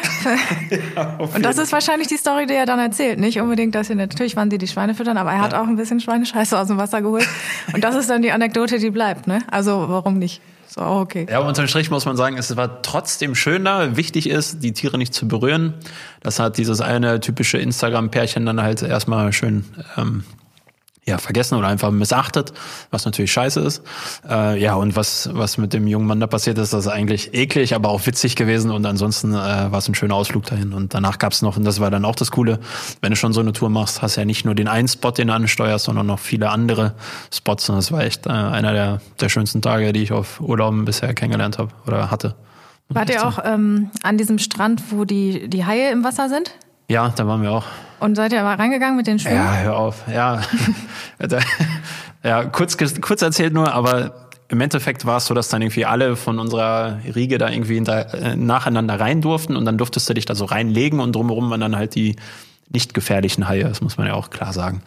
ja, und das ist wahrscheinlich die Story, die er dann erzählt. Nicht unbedingt, dass sie natürlich waren sie die Schweine füttern, aber er hat auch ein bisschen Schweinescheiße aus dem Wasser geholt. Und das ist dann die Anekdote, die bleibt. Ne? Also warum nicht? So, okay. Ja, unterm Strich muss man sagen, es war trotzdem schöner. Wichtig ist, die Tiere nicht zu berühren. Das hat dieses eine typische Instagram-Pärchen dann halt erstmal schön ähm, ja, vergessen oder einfach missachtet, was natürlich scheiße ist. Äh, ja, und was, was mit dem jungen Mann da passiert ist, das ist eigentlich eklig, aber auch witzig gewesen und ansonsten äh, war es ein schöner Ausflug dahin. Und danach gab's noch, und das war dann auch das Coole, wenn du schon so eine Tour machst, hast du ja nicht nur den einen Spot, den du ansteuerst, sondern noch viele andere Spots. Und das war echt äh, einer der, der schönsten Tage, die ich auf Urlauben bisher kennengelernt habe oder hatte. Wart ihr auch ähm, an diesem Strand, wo die, die Haie im Wasser sind? Ja, da waren wir auch. Und seid ihr aber reingegangen mit den Schwimmen? Ja, hör auf. Ja, ja kurz, kurz erzählt nur, aber im Endeffekt war es so, dass dann irgendwie alle von unserer Riege da irgendwie hinter, äh, nacheinander rein durften und dann durftest du dich da so reinlegen und drumherum waren dann halt die nicht gefährlichen Haie, das muss man ja auch klar sagen.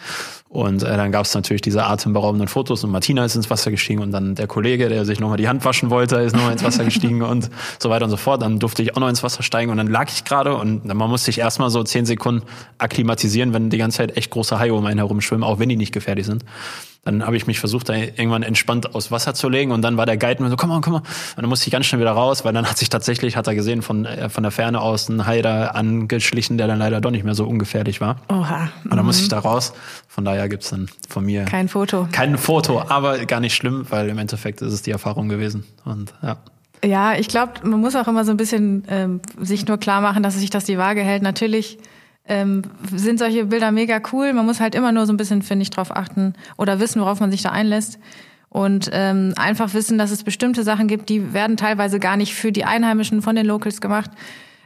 Und äh, dann gab es natürlich diese atemberaubenden Fotos und Martina ist ins Wasser gestiegen und dann der Kollege, der sich nochmal die Hand waschen wollte, ist nochmal ins Wasser gestiegen und so weiter und so fort. Dann durfte ich auch noch ins Wasser steigen und dann lag ich gerade und man musste sich erstmal so zehn Sekunden akklimatisieren, wenn die ganze Zeit echt große Haie um einen herumschwimmen, auch wenn die nicht gefährlich sind. Dann habe ich mich versucht, da irgendwann entspannt aus Wasser zu legen und dann war der Guide mir so, komm mal, komm mal. Und dann musste ich ganz schnell wieder raus, weil dann hat sich tatsächlich, hat er gesehen, von, äh, von der Ferne aus ein Hai da angeschlichen, der dann leider doch nicht mehr so ungefährlich war. Oha. Und dann musste ich mhm. da raus. Von daher gibt's dann von mir kein Foto. Kein Foto, aber gar nicht schlimm, weil im Endeffekt ist es die Erfahrung gewesen. Und ja. Ja, ich glaube, man muss auch immer so ein bisschen ähm, sich nur klar machen, dass sich das die Waage hält. Natürlich ähm, sind solche Bilder mega cool. Man muss halt immer nur so ein bisschen, finde ich, drauf achten oder wissen, worauf man sich da einlässt. Und ähm, einfach wissen, dass es bestimmte Sachen gibt, die werden teilweise gar nicht für die Einheimischen von den Locals gemacht.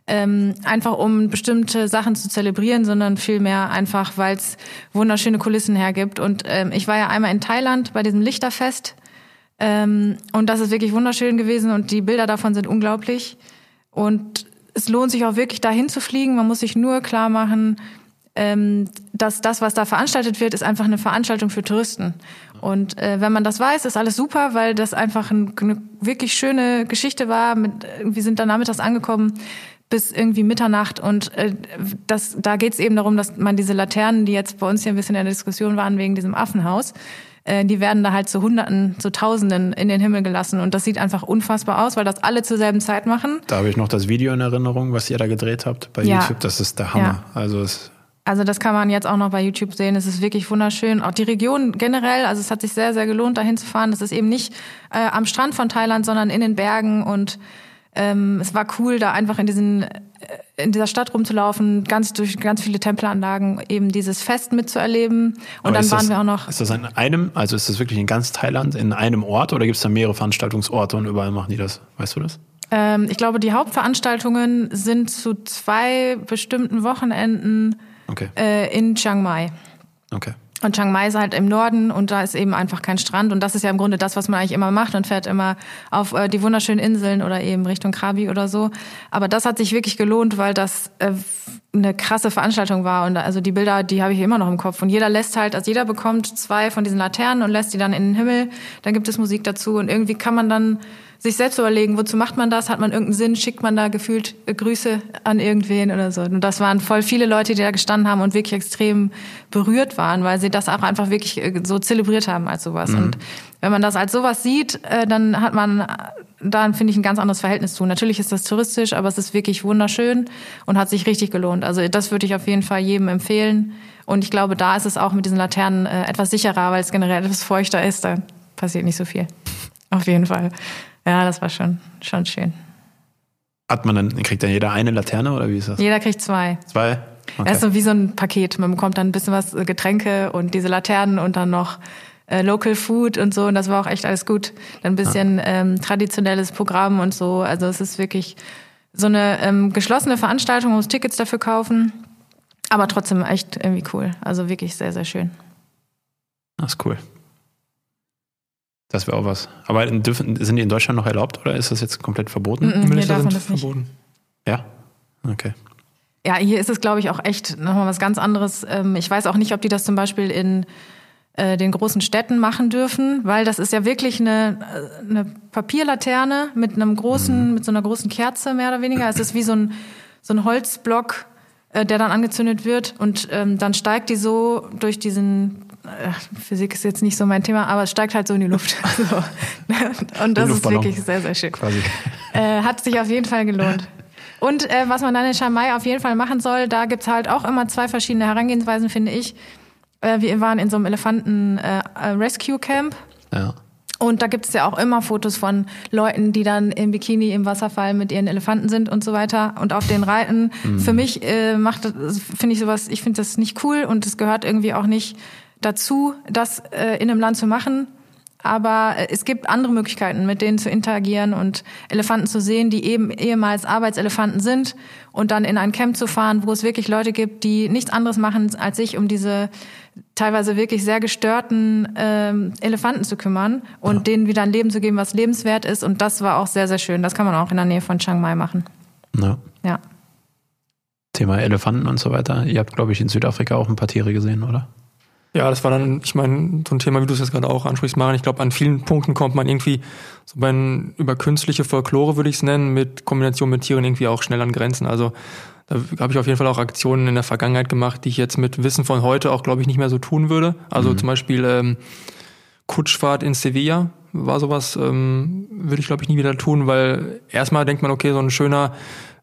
Ähm, einfach um bestimmte Sachen zu zelebrieren, sondern vielmehr einfach, weil es wunderschöne Kulissen hergibt. Und ähm, ich war ja einmal in Thailand bei diesem Lichterfest ähm, und das ist wirklich wunderschön gewesen und die Bilder davon sind unglaublich. Und es lohnt sich auch wirklich dahin zu fliegen. Man muss sich nur klar machen, ähm, dass das, was da veranstaltet wird, ist einfach eine Veranstaltung für Touristen. Und äh, wenn man das weiß, ist alles super, weil das einfach ein, eine wirklich schöne Geschichte war. Mit, wir sind dann nachmittags angekommen bis irgendwie Mitternacht und äh, das, da geht es eben darum, dass man diese Laternen, die jetzt bei uns hier ein bisschen in der Diskussion waren wegen diesem Affenhaus, äh, die werden da halt zu Hunderten, zu Tausenden in den Himmel gelassen. Und das sieht einfach unfassbar aus, weil das alle zur selben Zeit machen. Da habe ich noch das Video in Erinnerung, was ihr da gedreht habt bei ja. YouTube. Das ist der Hammer. Ja. Also es also das kann man jetzt auch noch bei YouTube sehen. Es ist wirklich wunderschön. Auch die Region generell, also es hat sich sehr, sehr gelohnt, dahin zu fahren. Das ist eben nicht äh, am Strand von Thailand, sondern in den Bergen und ähm, es war cool, da einfach in diesen äh, in dieser Stadt rumzulaufen, ganz durch ganz viele Tempelanlagen eben dieses Fest mitzuerleben. Und Aber dann waren das, wir auch noch. Ist das in einem, also ist das wirklich in ganz Thailand in einem Ort oder gibt es da mehrere Veranstaltungsorte und überall machen die das? Weißt du das? Ähm, ich glaube, die Hauptveranstaltungen sind zu zwei bestimmten Wochenenden okay. äh, in Chiang Mai. Okay. Und Chiang Mai ist halt im Norden und da ist eben einfach kein Strand. Und das ist ja im Grunde das, was man eigentlich immer macht und fährt immer auf äh, die wunderschönen Inseln oder eben Richtung Krabi oder so. Aber das hat sich wirklich gelohnt, weil das äh, eine krasse Veranstaltung war. Und also die Bilder, die habe ich immer noch im Kopf. Und jeder lässt halt, also jeder bekommt zwei von diesen Laternen und lässt die dann in den Himmel. Dann gibt es Musik dazu und irgendwie kann man dann sich selbst überlegen, wozu macht man das? Hat man irgendeinen Sinn? Schickt man da gefühlt äh, Grüße an irgendwen oder so? Und das waren voll viele Leute, die da gestanden haben und wirklich extrem berührt waren, weil sie das auch einfach wirklich äh, so zelebriert haben als sowas. Mhm. Und wenn man das als sowas sieht, äh, dann hat man da finde ich ein ganz anderes Verhältnis zu. Natürlich ist das touristisch, aber es ist wirklich wunderschön und hat sich richtig gelohnt. Also das würde ich auf jeden Fall jedem empfehlen. Und ich glaube, da ist es auch mit diesen Laternen etwas sicherer, weil es generell etwas feuchter ist. Da passiert nicht so viel. Auf jeden Fall. Ja, das war schon, schon schön. Hat man dann, kriegt dann jeder eine Laterne oder wie ist das? Jeder kriegt zwei. Zwei? Okay. Das ist so wie so ein Paket. Man bekommt dann ein bisschen was, äh, Getränke und diese Laternen und dann noch äh, Local Food und so. Und das war auch echt alles gut. Dann ein bisschen ja. ähm, traditionelles Programm und so. Also es ist wirklich so eine ähm, geschlossene Veranstaltung, man muss Tickets dafür kaufen. Aber trotzdem echt irgendwie cool. Also wirklich sehr, sehr schön. Das ist cool. Das wäre auch was. Aber dürfen, sind die in Deutschland noch erlaubt oder ist das jetzt komplett verboten? Mm -mm, hier darf man das nicht. Verboten. Ja? Okay. Ja, hier ist es, glaube ich, auch echt nochmal was ganz anderes. Ähm, ich weiß auch nicht, ob die das zum Beispiel in äh, den großen Städten machen dürfen, weil das ist ja wirklich eine, äh, eine Papierlaterne mit einem großen, mhm. mit so einer großen Kerze mehr oder weniger. Es ist wie so ein, so ein Holzblock, äh, der dann angezündet wird und ähm, dann steigt die so durch diesen Physik ist jetzt nicht so mein Thema, aber es steigt halt so in die Luft. Und das ist wirklich sehr, sehr schön. Quasi. Äh, hat sich auf jeden Fall gelohnt. Und äh, was man dann in Shanghai auf jeden Fall machen soll, da gibt's halt auch immer zwei verschiedene Herangehensweisen, finde ich. Äh, wir waren in so einem Elefanten-Rescue-Camp. Äh, ja. Und da gibt es ja auch immer Fotos von Leuten, die dann im Bikini im Wasserfall mit ihren Elefanten sind und so weiter und auf den reiten. Mhm. Für mich äh, macht finde ich sowas, ich finde das nicht cool und es gehört irgendwie auch nicht dazu, das äh, in einem Land zu machen. Aber äh, es gibt andere Möglichkeiten, mit denen zu interagieren und Elefanten zu sehen, die eben ehemals Arbeitselefanten sind und dann in ein Camp zu fahren, wo es wirklich Leute gibt, die nichts anderes machen, als sich um diese teilweise wirklich sehr gestörten ähm, Elefanten zu kümmern und ja. denen wieder ein Leben zu geben, was lebenswert ist. Und das war auch sehr, sehr schön. Das kann man auch in der Nähe von Chiang Mai machen. Ja. ja. Thema Elefanten und so weiter. Ihr habt, glaube ich, in Südafrika auch ein paar Tiere gesehen, oder? Ja, das war dann, ich meine, so ein Thema, wie du es jetzt gerade auch ansprichst, Maren. Ich glaube, an vielen Punkten kommt man irgendwie so bei über künstliche Folklore, würde ich es nennen, mit Kombination mit Tieren irgendwie auch schnell an Grenzen. Also da habe ich auf jeden Fall auch Aktionen in der Vergangenheit gemacht, die ich jetzt mit Wissen von heute auch, glaube ich, nicht mehr so tun würde. Also mhm. zum Beispiel ähm, Kutschfahrt in Sevilla war sowas, ähm, würde ich, glaube ich, nie wieder tun, weil erstmal denkt man, okay, so ein schöner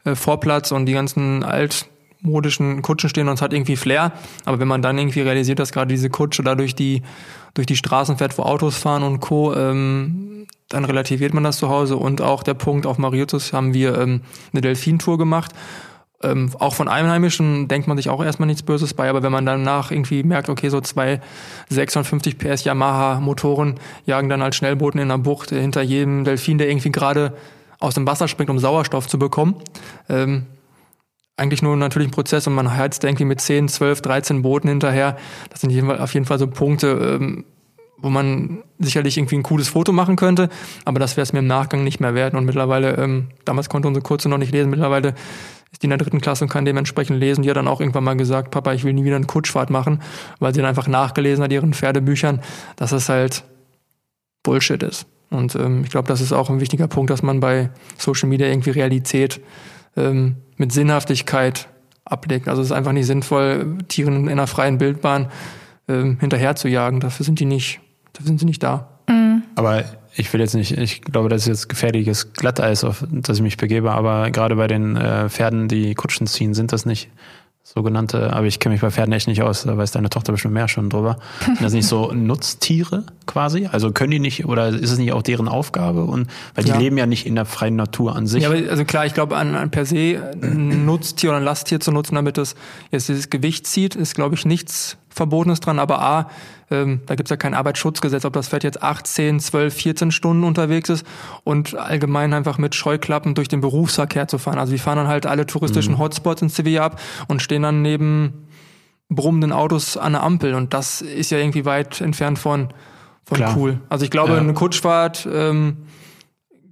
äh, Vorplatz und die ganzen alt modischen Kutschen stehen und es hat irgendwie Flair. Aber wenn man dann irgendwie realisiert, dass gerade diese Kutsche da durch die, durch die Straßen fährt, wo Autos fahren und Co., ähm, dann relativiert man das zu Hause. Und auch der Punkt, auf Mauritius haben wir ähm, eine Delfintour gemacht. Ähm, auch von Einheimischen denkt man sich auch erstmal nichts Böses bei, aber wenn man danach irgendwie merkt, okay, so zwei 650 PS Yamaha-Motoren jagen dann als Schnellbooten in der Bucht hinter jedem Delfin, der irgendwie gerade aus dem Wasser springt, um Sauerstoff zu bekommen. Ähm, eigentlich nur natürlich ein Prozess und man heizt irgendwie mit 10, 12, 13 Booten hinterher. Das sind auf jeden Fall so Punkte, ähm, wo man sicherlich irgendwie ein cooles Foto machen könnte, aber das wäre es mir im Nachgang nicht mehr wert. Und mittlerweile, ähm, damals konnte unsere Kurze noch nicht lesen, mittlerweile ist die in der dritten Klasse und kann dementsprechend lesen. Die hat dann auch irgendwann mal gesagt, Papa, ich will nie wieder eine Kutschfahrt machen, weil sie dann einfach nachgelesen hat, ihren Pferdebüchern, dass das halt Bullshit ist. Und ähm, ich glaube, das ist auch ein wichtiger Punkt, dass man bei Social Media irgendwie Realität ähm, mit Sinnhaftigkeit ablegt. Also es ist einfach nicht sinnvoll, Tieren in einer freien Bildbahn ähm, hinterher zu jagen. Dafür sind die nicht, dafür sind sie nicht da. Mhm. Aber ich will jetzt nicht, ich glaube, das ist jetzt gefährliches Glatteis, auf das ich mich begebe, aber gerade bei den äh, Pferden, die Kutschen ziehen, sind das nicht sogenannte, aber ich kenne mich bei Pferden echt nicht aus, da weiß deine Tochter bestimmt mehr schon drüber. Sind das nicht so Nutztiere quasi? Also können die nicht, oder ist es nicht auch deren Aufgabe? Und weil die ja. leben ja nicht in der freien Natur an sich. Ja, aber also klar, ich glaube, an, an per se ein Nutztier oder ein Lasttier zu nutzen, damit es jetzt dieses Gewicht zieht, ist, glaube ich, nichts Verbotenes dran, aber A, ähm, da gibt's ja kein Arbeitsschutzgesetz, ob das Pferd jetzt 8, 10, 12, 14 Stunden unterwegs ist und allgemein einfach mit Scheuklappen durch den Berufsverkehr zu fahren. Also wir fahren dann halt alle touristischen mhm. Hotspots in Sevilla ab und stehen dann neben brummenden Autos an der Ampel und das ist ja irgendwie weit entfernt von, von Klar. cool. Also ich glaube, Ja. eine Kutschfahrt ähm,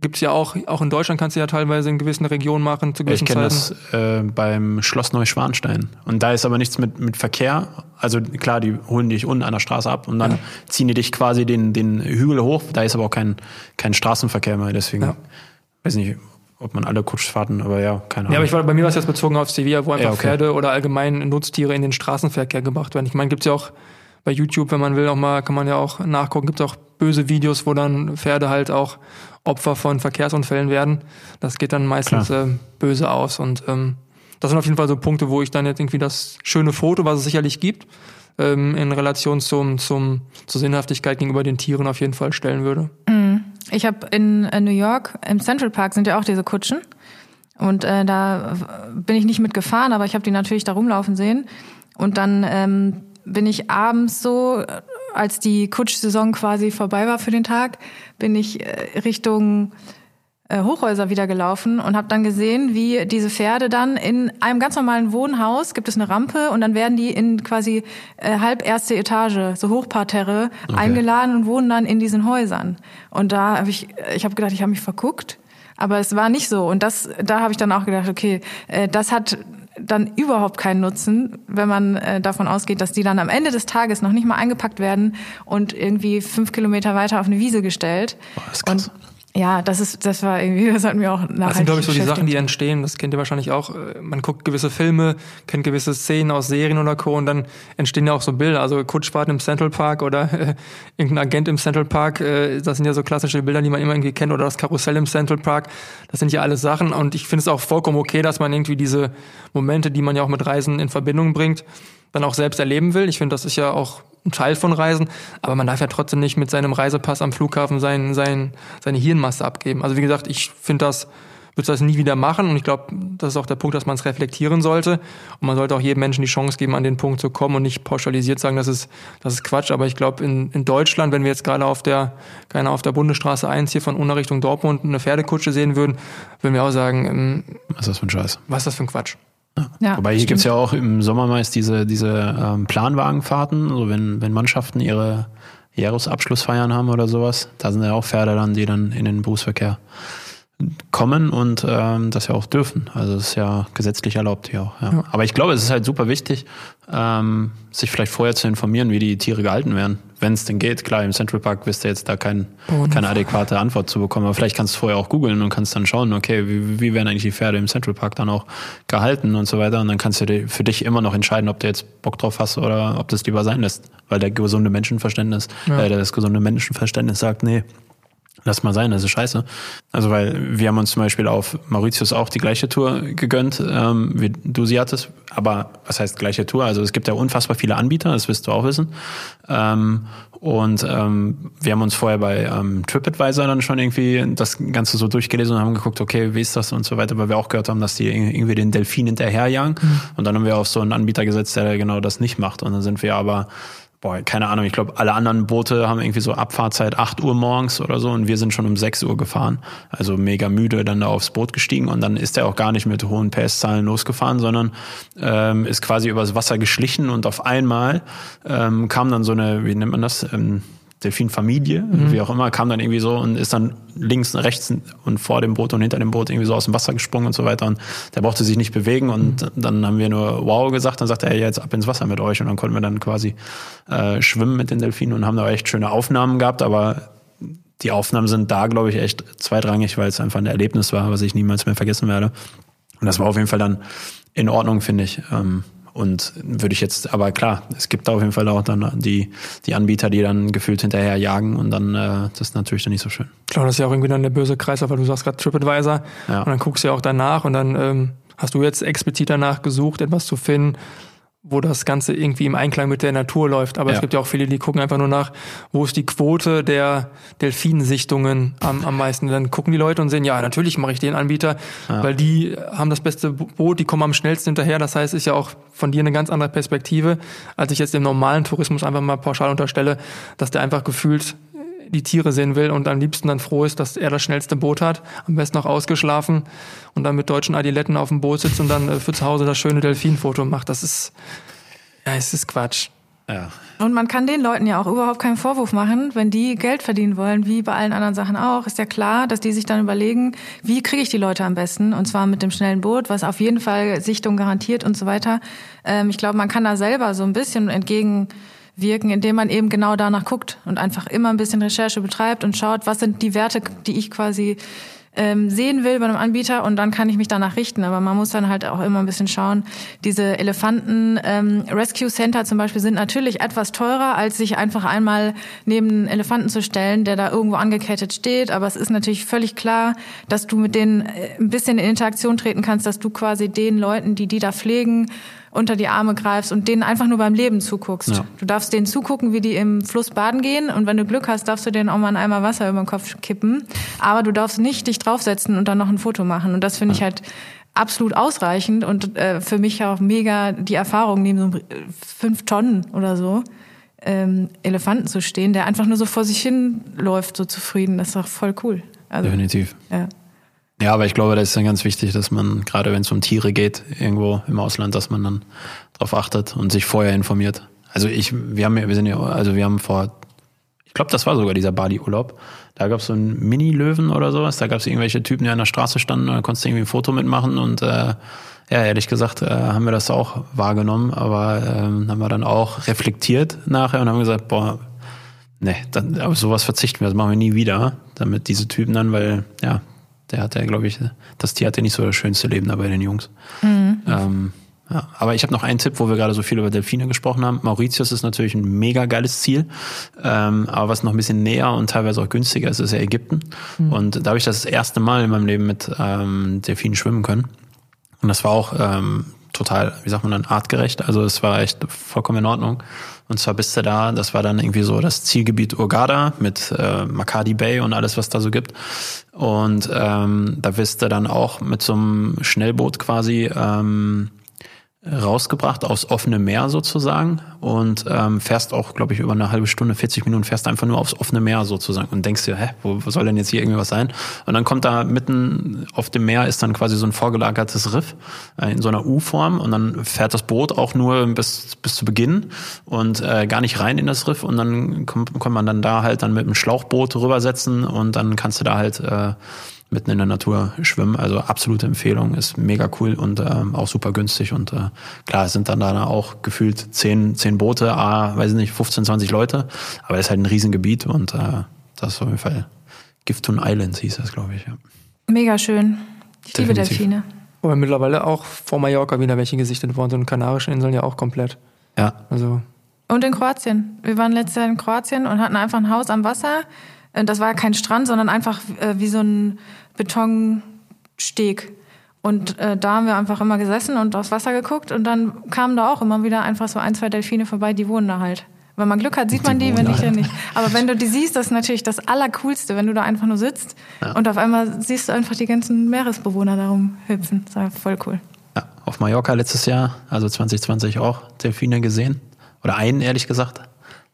gibt's ja auch, auch in Deutschland kannst du ja teilweise in gewissen Regionen machen, zu Ich gewissen kenne Zeiten. das äh, beim Schloss Neuschwanstein. Und da ist aber nichts mit, mit Verkehr. Also klar, die holen dich unten an der Straße ab und dann Ja. ziehen die dich quasi den, den Hügel hoch. Da ist aber auch kein, kein Straßenverkehr mehr. Deswegen Ja. weiß nicht, ob man alle Kutschfahrten, aber ja, keine Ahnung. Ja, aber ich war, bei mir war es jetzt bezogen auf Sevilla, wo einfach Ja, okay. Pferde oder allgemein Nutztiere in den Straßenverkehr gebracht werden. Ich meine, gibt's ja auch bei YouTube, wenn man will, auch mal, kann man ja auch nachgucken, gibt's auch böse Videos, wo dann Pferde halt auch Opfer von Verkehrsunfällen werden. Das geht dann meistens äh, böse aus. Und ähm, das sind auf jeden Fall so Punkte, wo ich dann jetzt irgendwie das schöne Foto, was es sicherlich gibt, ähm, in Relation zum, zum, zur Sinnhaftigkeit gegenüber den Tieren auf jeden Fall stellen würde. Ich habe in äh, New York, im Central Park sind ja auch diese Kutschen. Und äh, da bin ich nicht mitgefahren, aber ich habe die natürlich da rumlaufen sehen. Und dann ähm, bin ich abends so, äh, als die Kutschsaison quasi vorbei war für den Tag, bin ich äh, Richtung äh, Hochhäuser wieder gelaufen und habe dann gesehen, wie diese Pferde dann in einem ganz normalen Wohnhaus gibt es eine Rampe und dann werden die in quasi äh, halb erste Etage, so Hochparterre, eingeladen und wohnen dann in diesen Häusern. Und da habe ich, ich habe gedacht, ich habe mich verguckt, aber es war nicht so. Und das, da habe ich dann auch gedacht, okay, äh, das hat dann überhaupt keinen Nutzen, wenn man äh, davon ausgeht, dass die dann am Ende des Tages noch nicht mal eingepackt werden und irgendwie fünf Kilometer weiter auf eine Wiese gestellt. Boah, ist krass. Und ja, das ist, das war irgendwie, das hat mir auch nachhaltig Das sind, glaube ich, so die Sachen, die entstehen. Das kennt ihr wahrscheinlich auch. Äh, Man guckt gewisse Filme, kennt gewisse Szenen aus Serien oder Co. Und dann entstehen ja auch so Bilder. Also Kutschfahrten im Central Park oder äh, irgendein Agent im Central Park. Äh, das sind ja so klassische Bilder, die man immer irgendwie kennt. Oder das Karussell im Central Park. Das sind ja alles Sachen. Und ich finde es auch vollkommen okay, dass man irgendwie diese Momente, die man ja auch mit Reisen in Verbindung bringt, dann auch selbst erleben will. Ich finde, das ist ja auch ein Teil von Reisen, aber man darf ja trotzdem nicht mit seinem Reisepass am Flughafen sein, sein, seine Hirnmasse abgeben. Also wie gesagt, ich finde das, würde das nie wieder machen und ich glaube, das ist auch der Punkt, dass man es reflektieren sollte und man sollte auch jedem Menschen die Chance geben, an den Punkt zu kommen und nicht pauschalisiert sagen, das ist, das ist Quatsch. Aber ich glaube, in, in Deutschland, wenn wir jetzt gerade auf der, keine auf der Bundesstraße 1 hier von Unna Richtung Dortmund eine Pferdekutsche sehen würden, würden wir auch sagen, ähm, Was ist das für ein Scheiß? was ist das für ein Quatsch? Ja, Wobei hier stimmt. gibt's ja auch im Sommer meist diese, diese ähm, Planwagenfahrten, so wenn, wenn Mannschaften ihre Jahresabschlussfeiern haben oder sowas, da sind ja auch Pferde dann, die dann in den Berufsverkehr kommen und ähm, das ja auch dürfen. Also das ist ja gesetzlich erlaubt hier auch. Ja. Ja. Aber ich glaube, es ist halt super wichtig, ähm, sich vielleicht vorher zu informieren, wie die Tiere gehalten werden, wenn es denn geht. Klar, im Central Park wirst du jetzt da kein, keine adäquate Antwort zu bekommen, aber vielleicht kannst du es vorher auch googeln und kannst dann schauen, okay, wie, wie werden eigentlich die Pferde im Central Park dann auch gehalten und so weiter. Und dann kannst du für dich immer noch entscheiden, ob du jetzt Bock drauf hast oder ob du es lieber sein lässt. Weil der gesunde Menschenverständnis, Ja. äh, das gesunde Menschenverständnis sagt, nee, Lass mal sein, das ist scheiße. Also weil wir haben uns zum Beispiel auf Mauritius auch die gleiche Tour gegönnt, ähm, wie du sie hattest. Aber was heißt gleiche Tour? Also es gibt ja unfassbar viele Anbieter, das wirst du auch wissen. Ähm, und ähm, wir haben uns vorher bei ähm, TripAdvisor dann schon irgendwie das Ganze so durchgelesen und haben geguckt, okay, wie ist das und so weiter, weil wir auch gehört haben, dass die irgendwie den Delfin hinterherjagen. Und dann haben wir auf so einen Anbieter gesetzt, der genau das nicht macht. Und dann sind wir aber Boah, keine Ahnung, ich glaube, alle anderen Boote haben irgendwie so Abfahrtzeit 8 Uhr morgens oder so und wir sind schon um 6 Uhr gefahren. Also mega müde dann da aufs Boot gestiegen und dann ist er auch gar nicht mit hohen PS-Zahlen losgefahren, sondern ähm, ist quasi übers Wasser geschlichen und auf einmal ähm, kam dann so eine, wie nennt man das, ähm, Delfinfamilie, wie auch immer, kam dann irgendwie so und ist dann links, rechts und vor dem Boot und hinter dem Boot irgendwie so aus dem Wasser gesprungen und so weiter. Und der brauchte sich nicht bewegen und dann haben wir nur wow gesagt. Dann sagte er, ja, jetzt ab ins Wasser mit euch. Und dann konnten wir dann quasi äh, schwimmen mit den Delfinen und haben da echt schöne Aufnahmen gehabt. Aber die Aufnahmen sind da, glaube ich, echt zweitrangig, weil es einfach ein Erlebnis war, was ich niemals mehr vergessen werde. Und das war auf jeden Fall dann in Ordnung, finde ich. Ähm, und würde ich jetzt, aber klar, es gibt da auf jeden Fall auch dann die, die Anbieter, die dann gefühlt hinterher jagen und dann, äh, das ist natürlich dann nicht so schön. Klar, das ist ja auch irgendwie dann der böse Kreislauf, weil du sagst gerade TripAdvisor Ja. und dann guckst du ja auch danach und dann ähm, hast du jetzt explizit danach gesucht, etwas zu finden, wo das Ganze irgendwie im Einklang mit der Natur läuft. Aber es Ja. gibt ja auch viele, die gucken einfach nur nach, wo ist die Quote der Delfinsichtungen am, am meisten. Dann gucken die Leute und sehen, ja, natürlich mache ich den Anbieter, weil die haben das beste Boot, die kommen am schnellsten hinterher. Das heißt, ist ja auch von dir eine ganz andere Perspektive, als ich jetzt im normalen Tourismus einfach mal pauschal unterstelle, dass der einfach gefühlt die Tiere sehen will und am liebsten dann froh ist, dass er das schnellste Boot hat, am besten noch ausgeschlafen und dann mit deutschen Adiletten auf dem Boot sitzt und dann äh, für zu Hause das schöne Delfinfoto macht. Das ist Ja, es ist Quatsch. Ja. Und man kann den Leuten ja auch überhaupt keinen Vorwurf machen, wenn die Geld verdienen wollen, wie bei allen anderen Sachen auch. Ist ja klar, dass die sich dann überlegen, wie kriege ich die Leute am besten? Und zwar mit dem schnellen Boot, was auf jeden Fall Sichtung garantiert und so weiter. Ähm, ich glaube, man kann da selber so ein bisschen entgegenwirken, indem man eben genau danach guckt und einfach immer ein bisschen Recherche betreibt und schaut, was sind die Werte, die ich quasi ähm, sehen will bei einem Anbieter und dann kann ich mich danach richten. Aber man muss dann halt auch immer ein bisschen schauen. Diese Elefanten ähm, Rescue Center zum Beispiel sind natürlich etwas teurer, als sich einfach einmal neben einen Elefanten zu stellen, der da irgendwo angekettet steht. Aber es ist natürlich völlig klar, dass du mit denen äh, ein bisschen in Interaktion treten kannst, dass du quasi den Leuten, die die da pflegen, unter die Arme greifst und denen einfach nur beim Leben zuguckst. Ja. Du darfst denen zugucken, wie die im Fluss baden gehen und wenn du Glück hast, darfst du denen auch mal einen Eimer Wasser über den Kopf kippen. Aber du darfst nicht dich draufsetzen und dann noch ein Foto machen. Und das finde ich halt absolut ausreichend und äh, für mich auch mega die Erfahrung, neben so fünf Tonnen oder so ähm, Elefanten zu stehen, der einfach nur so vor sich hin läuft, so zufrieden. Das ist doch voll cool. Also, Definitiv. Ja. Ja, aber ich glaube, das ist dann ganz wichtig, dass man, gerade wenn es um Tiere geht, irgendwo im Ausland, dass man dann darauf achtet und sich vorher informiert. Also ich, wir haben ja, wir sind ja, also wir haben vor, ich glaube, das war sogar dieser Bali-Urlaub. Da gab es so einen Mini-Löwen oder sowas. Da gab es irgendwelche Typen, die an der Straße standen und da konntest du irgendwie ein Foto mitmachen und äh, ja, ehrlich gesagt, äh, haben wir das auch wahrgenommen, aber ähm, haben wir dann auch reflektiert nachher und haben gesagt, boah, nee, dann, auf sowas verzichten wir, das machen wir nie wieder, damit diese Typen dann, weil, ja, der hatte, glaube ich, das Tier hatte nicht so das schönste Leben da bei den Jungs. Mhm. Ähm, ja, aber ich habe noch einen Tipp, wo wir gerade so viel über Delfine gesprochen haben. Mauritius ist natürlich ein mega geiles Ziel, ähm, aber was noch ein bisschen näher und teilweise auch günstiger ist, ist ja Ägypten. Mhm. Und da habe ich das, das erste Mal in meinem Leben mit ähm, Delfinen schwimmen können. Und das war auch ähm, total, wie sagt man dann, artgerecht. Also es war echt vollkommen in Ordnung. Und zwar bist du da, das war dann irgendwie so das Zielgebiet Urgada mit äh, Makadi Bay und alles, was da so gibt. Und ähm, da bist du dann auch mit so einem Schnellboot quasi ähm, rausgebracht aufs offene Meer sozusagen. Und ähm, fährst auch, glaube ich, über eine halbe Stunde, 40 Minuten fährst einfach nur aufs offene Meer sozusagen und denkst dir, hä, wo, wo soll denn jetzt hier irgendwie was sein? Und dann kommt da mitten auf dem Meer ist dann quasi so ein vorgelagertes Riff äh, in so einer U-Form. Und dann fährt das Boot auch nur bis, bis zu Beginn und äh, gar nicht rein in das Riff. Und dann kommt, kommt man dann da halt dann mit einem Schlauchboot rübersetzen und dann kannst du da halt äh, mitten in der Natur schwimmen. Also absolute Empfehlung, ist mega cool und äh, auch super günstig. Und äh, klar, es sind dann da auch gefühlt zehn, zehn Boote, ah, weiß nicht, 15, 20 Leute. Aber es ist halt ein Riesengebiet und äh, das ist auf jeden Fall Giftun Island hieß das, glaube ich. Ja. Mega schön. Ich liebe Delfine. Aber mittlerweile auch vor Mallorca wieder welche gesichtet worden sind. Kanarischen Inseln ja auch komplett. Ja. Also. Und in Kroatien. Wir waren letztes Jahr in Kroatien und hatten einfach ein Haus am Wasser. Das war kein Strand, sondern einfach äh, wie so ein Betonsteg. Und äh, da haben wir einfach immer gesessen und aufs Wasser geguckt und dann kamen da auch immer wieder einfach so ein, zwei Delfine vorbei, die wohnen da halt. Wenn man Glück hat, sieht man die, wenn nicht, dann nicht. Aber wenn du die siehst, das ist natürlich das Allercoolste, wenn du da einfach nur sitzt ja. und auf einmal siehst du einfach die ganzen Meeresbewohner darum hüpfen. Das war voll cool. Ja, auf Mallorca letztes Jahr, also 2020 auch Delfine gesehen. Oder einen, ehrlich gesagt.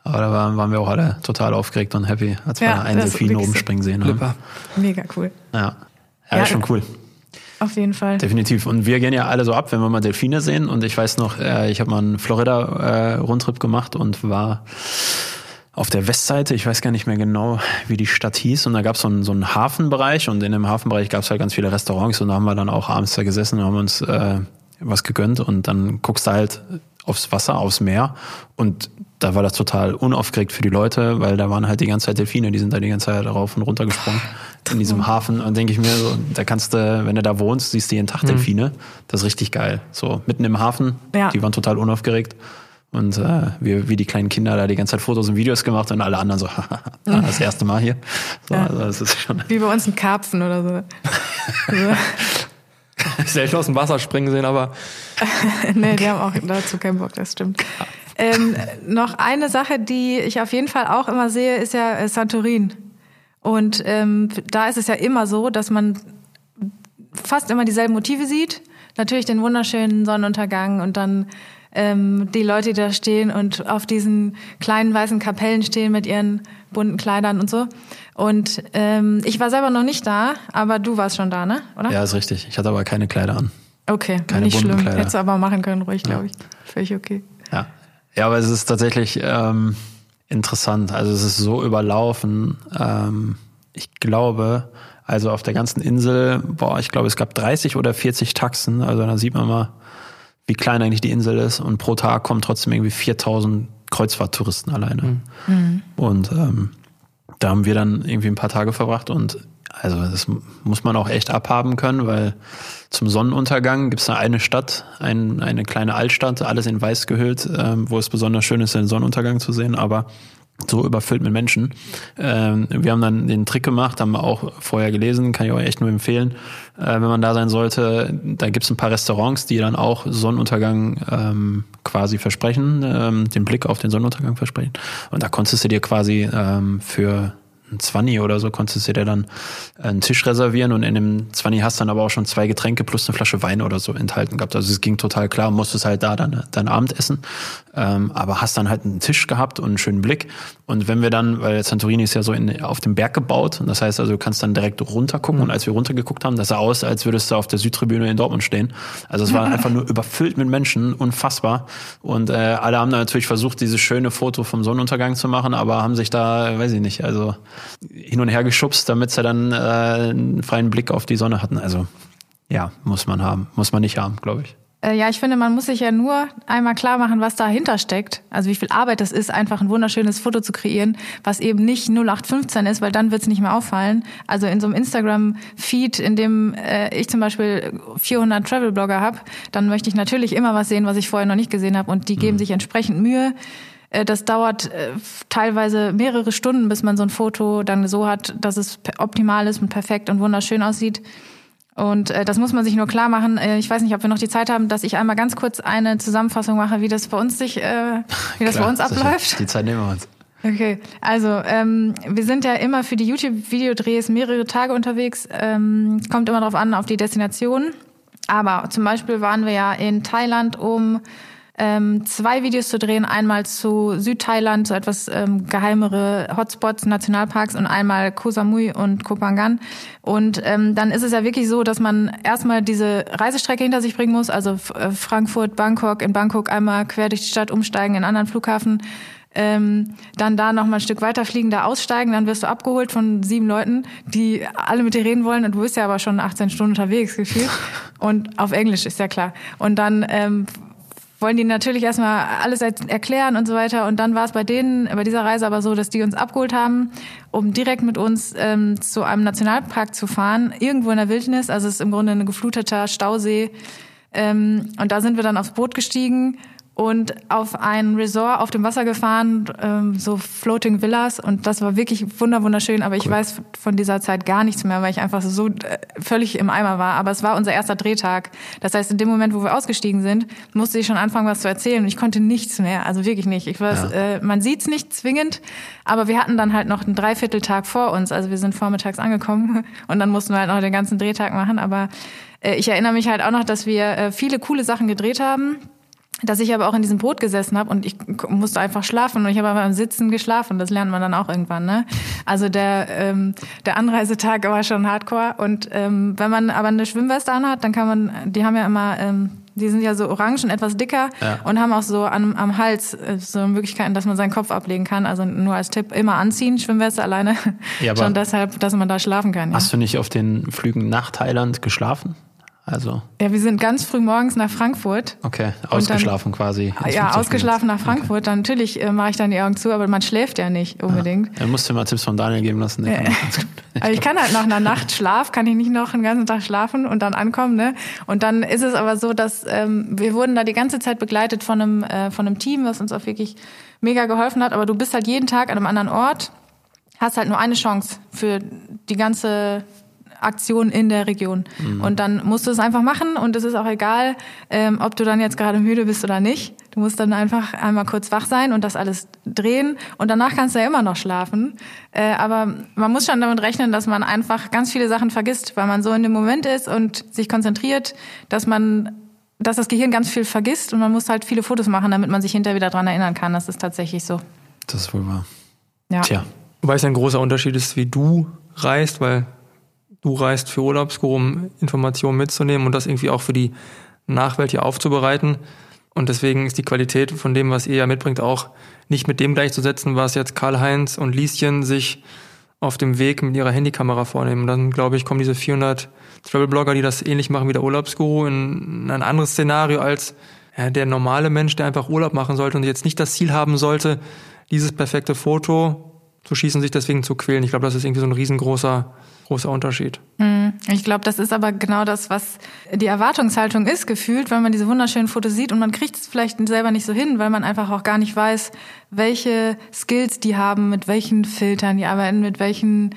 Aber da waren, waren wir auch alle total aufgeregt und happy, als wir ja, einen Delfin oben springen sehen haben. Mega cool. Ja. Ja, ja, schon cool. Auf jeden Fall. Definitiv. Und wir gehen ja alle so ab, wenn wir mal Delfine sehen. Und ich weiß noch, äh, ich habe mal einen Florida-Rundtrip gemacht und war auf der Westseite, ich weiß gar nicht mehr genau, wie die Stadt hieß. Und da gab es so einen, so einen Hafenbereich und in dem Hafenbereich gab es halt ganz viele Restaurants und da haben wir dann auch abends da gesessen und haben uns äh, was gegönnt und dann guckst du halt aufs Wasser, aufs Meer und da war das total unaufgeregt für die Leute, weil da waren halt die ganze Zeit Delfine, die sind da die ganze Zeit rauf und runter gesprungen in diesem Hafen. Und denke ich mir so, da kannst du, wenn du da wohnst, siehst du jeden Tag mhm. Delfine. Das ist richtig geil. So mitten im Hafen, ja. die waren total unaufgeregt. Und äh, wir, wie die kleinen Kinder da die ganze Zeit Fotos und Videos gemacht und alle anderen so, das erste Mal hier. So, ja. also das ist schon wie bei uns ein Karpfen oder so. also. Selten aus dem Wasser springen sehen, aber. nee, die haben auch dazu keinen Bock, das stimmt. Ähm, noch eine Sache, die ich auf jeden Fall auch immer sehe, ist ja äh, Santorin. Und ähm, da ist es ja immer so, dass man fast immer dieselben Motive sieht. Natürlich den wunderschönen Sonnenuntergang und dann ähm, die Leute, die da stehen und auf diesen kleinen weißen Kapellen stehen mit ihren bunten Kleidern und so. Und ähm, ich war selber noch nicht da, aber du warst schon da, ne? Oder? Ja, ist richtig. Ich hatte aber keine Kleider an. Okay, keine nicht schlimm. Kleider. Hättest du aber machen können, ruhig, glaube ja. ich. Völlig okay. Ja, aber es ist tatsächlich ähm, interessant. Also es ist so überlaufen. Ähm, ich glaube, also auf der ganzen Insel, boah, ich glaube, es gab 30 oder 40 Taxen. Also da sieht man mal, wie klein eigentlich die Insel ist. Und pro Tag kommen trotzdem irgendwie 4000 Kreuzfahrttouristen alleine. Mhm. Und ähm, da haben wir dann irgendwie ein paar Tage verbracht und also das muss man auch echt abhaben können, weil zum Sonnenuntergang gibt es da eine Stadt, ein, eine kleine Altstadt, alles in weiß gehüllt, ähm, wo es besonders schön ist, den Sonnenuntergang zu sehen, aber so überfüllt mit Menschen. Ähm, wir haben dann den Trick gemacht, haben wir auch vorher gelesen, kann ich euch echt nur empfehlen, äh, wenn man da sein sollte. Da gibt's ein paar Restaurants, die dann auch Sonnenuntergang ähm, quasi versprechen, ähm, den Blick auf den Sonnenuntergang versprechen. Und da konntest du dir quasi ähm, für ein Zwanni oder so konntest du dir dann einen Tisch reservieren und in dem Zwanni hast dann aber auch schon zwei Getränke plus eine Flasche Wein oder so enthalten gehabt. Also es ging total klar, musstest halt da dann dein Abendessen, ähm, aber hast dann halt einen Tisch gehabt und einen schönen Blick. Und wenn wir dann, weil Santorini ist ja so in, auf dem Berg gebaut, und das heißt also, du kannst dann direkt runter gucken. Und als wir runtergeguckt haben, das sah aus, als würdest du auf der Südtribüne in Dortmund stehen. Also es war einfach nur überfüllt mit Menschen, unfassbar. Und äh, alle haben dann natürlich versucht, dieses schöne Foto vom Sonnenuntergang zu machen, aber haben sich da, weiß ich nicht, also hin und her geschubst, damit sie dann äh, einen freien Blick auf die Sonne hatten. Also ja, muss man haben, muss man nicht haben, glaube ich. Äh, ja, ich finde, man muss sich ja nur einmal klar machen, was dahinter steckt. Also wie viel Arbeit es ist, einfach ein wunderschönes Foto zu kreieren, was eben nicht 0815 ist, weil dann wird es nicht mehr auffallen. Also in so einem Instagram-Feed, in dem äh, ich zum Beispiel 400 Travel-Blogger habe, dann möchte ich natürlich immer was sehen, was ich vorher noch nicht gesehen habe. Und die geben mhm. sich entsprechend Mühe. Äh, das dauert äh, teilweise mehrere Stunden, bis man so ein Foto dann so hat, dass es optimal ist und perfekt und wunderschön aussieht. Und äh, das muss man sich nur klar machen. Äh, ich weiß nicht, ob wir noch die Zeit haben, dass ich einmal ganz kurz eine Zusammenfassung mache, wie das bei uns sich, äh, wie das Klar, bei uns abläuft. Die Zeit nehmen wir uns. Okay, also ähm, wir sind ja immer für die YouTube-Videodrehs mehrere Tage unterwegs. Ähm, kommt immer darauf an, auf die Destination. Aber zum Beispiel waren wir ja in Thailand, um ähm, zwei Videos zu drehen. Einmal zu Südthailand, so etwas ähm, geheimere Hotspots, Nationalparks und einmal Koh Samui und Koh Phangan. Und ähm, dann ist es ja wirklich so, dass man erstmal diese Reisestrecke hinter sich bringen muss, also äh, Frankfurt, Bangkok, in Bangkok einmal quer durch die Stadt umsteigen, in anderen Flughafen. Ähm, dann da noch mal ein Stück weiter fliegen, da aussteigen, dann wirst du abgeholt von sieben Leuten, die alle mit dir reden wollen und du bist ja aber schon 18 Stunden unterwegs gefühlt und auf Englisch ist ja klar. Und dann ähm, wollen die natürlich erstmal alles erklären und so weiter. Und dann war es bei denen, bei dieser Reise aber so, dass die uns abgeholt haben, um direkt mit uns ähm, zu einem Nationalpark zu fahren, irgendwo in der Wildnis. Also es ist im Grunde ein gefluteter Stausee. Ähm, und da sind wir dann aufs Boot gestiegen und auf ein Resort auf dem Wasser gefahren, ähm, so Floating Villas. Und das war wirklich wunderschön, aber ich weiß von dieser Zeit gar nichts mehr, weil ich einfach so äh, völlig im Eimer war, aber es war unser erster Drehtag. Das heißt, in dem Moment, wo wir ausgestiegen sind, musste ich schon anfangen, was zu erzählen. Und ich konnte nichts mehr, also wirklich nicht. Ich weiß, ja. äh, man sieht's nicht zwingend, aber wir hatten dann halt noch einen Dreivierteltag vor uns, also wir sind vormittags angekommen und dann mussten wir halt noch den ganzen Drehtag machen, aber äh, ich erinnere mich halt auch noch, dass wir äh, viele coole Sachen gedreht haben dass ich aber auch in diesem Boot gesessen habe und ich musste einfach schlafen und ich habe aber am Sitzen geschlafen. Das lernt man dann auch irgendwann. Ne? Also der ähm, der Anreisetag war schon Hardcore und ähm, wenn man aber eine Schwimmweste anhat, dann kann man, die haben ja immer ähm, die sind ja so orange und etwas dicker ja. und haben auch so am, am Hals äh, so Möglichkeiten, dass man seinen Kopf ablegen kann. Also nur als Tipp, immer anziehen, Schwimmweste alleine. Ja, Schon deshalb, dass man da schlafen kann. Ja. Hast du nicht auf den Flügen nach Thailand geschlafen? Also. Ja, wir sind ganz früh morgens nach Frankfurt. Okay, ausgeschlafen dann, quasi. Ja, ausgeschlafen nach Frankfurt. Okay. Dann natürlich äh, mache ich dann die Augen zu, aber man schläft ja nicht unbedingt. Ja, er musste mal Tipps von Daniel geben lassen. Ja. also ich kann halt nach einer Nacht Schlaf, kann ich nicht noch einen ganzen Tag schlafen und dann ankommen. Ne? Und dann ist es aber so, dass ähm, wir wurden da die ganze Zeit begleitet von einem, äh, von einem Team, was uns auch wirklich mega geholfen hat. Aber du bist halt jeden Tag an einem anderen Ort, hast halt nur eine Chance für die ganze Aktion in der Region. Mhm. Und dann musst du es einfach machen und es ist auch egal, ähm, ob du dann jetzt gerade müde bist oder nicht. Du musst dann einfach einmal kurz wach sein und das alles drehen und danach kannst du ja immer noch schlafen. Äh, aber man muss schon damit rechnen, dass man einfach ganz viele Sachen vergisst, weil man so in dem Moment ist und sich konzentriert, dass man dass das Gehirn ganz viel vergisst und man muss halt viele Fotos machen, damit man sich hinterher wieder dran erinnern kann. Das ist tatsächlich so. Das ist wohl wahr. Ja. Tja. Weil es ein großer Unterschied ist, wie du reist, weil du reist für Urlaubsguru, um Informationen mitzunehmen und das irgendwie auch für die Nachwelt hier aufzubereiten. Und deswegen ist die Qualität von dem, was ihr ja mitbringt, auch nicht mit dem gleichzusetzen, was jetzt Karl-Heinz und Lieschen sich auf dem Weg mit ihrer Handykamera vornehmen. Und dann, glaube ich, kommen diese 400 Travel-Blogger, die das ähnlich machen wie der Urlaubsguru, in ein anderes Szenario als ja, der normale Mensch, der einfach Urlaub machen sollte und jetzt nicht das Ziel haben sollte, dieses perfekte Foto zu schießen, sich deswegen zu quälen. Ich glaube, das ist irgendwie so ein riesengroßer großer Unterschied. Mhm. Ich glaube, das ist aber genau das, was die Erwartungshaltung ist, gefühlt, wenn man diese wunderschönen Fotos sieht und man kriegt es vielleicht selber nicht so hin, weil man einfach auch gar nicht weiß, welche Skills die haben, mit welchen Filtern die arbeiten, mit welchen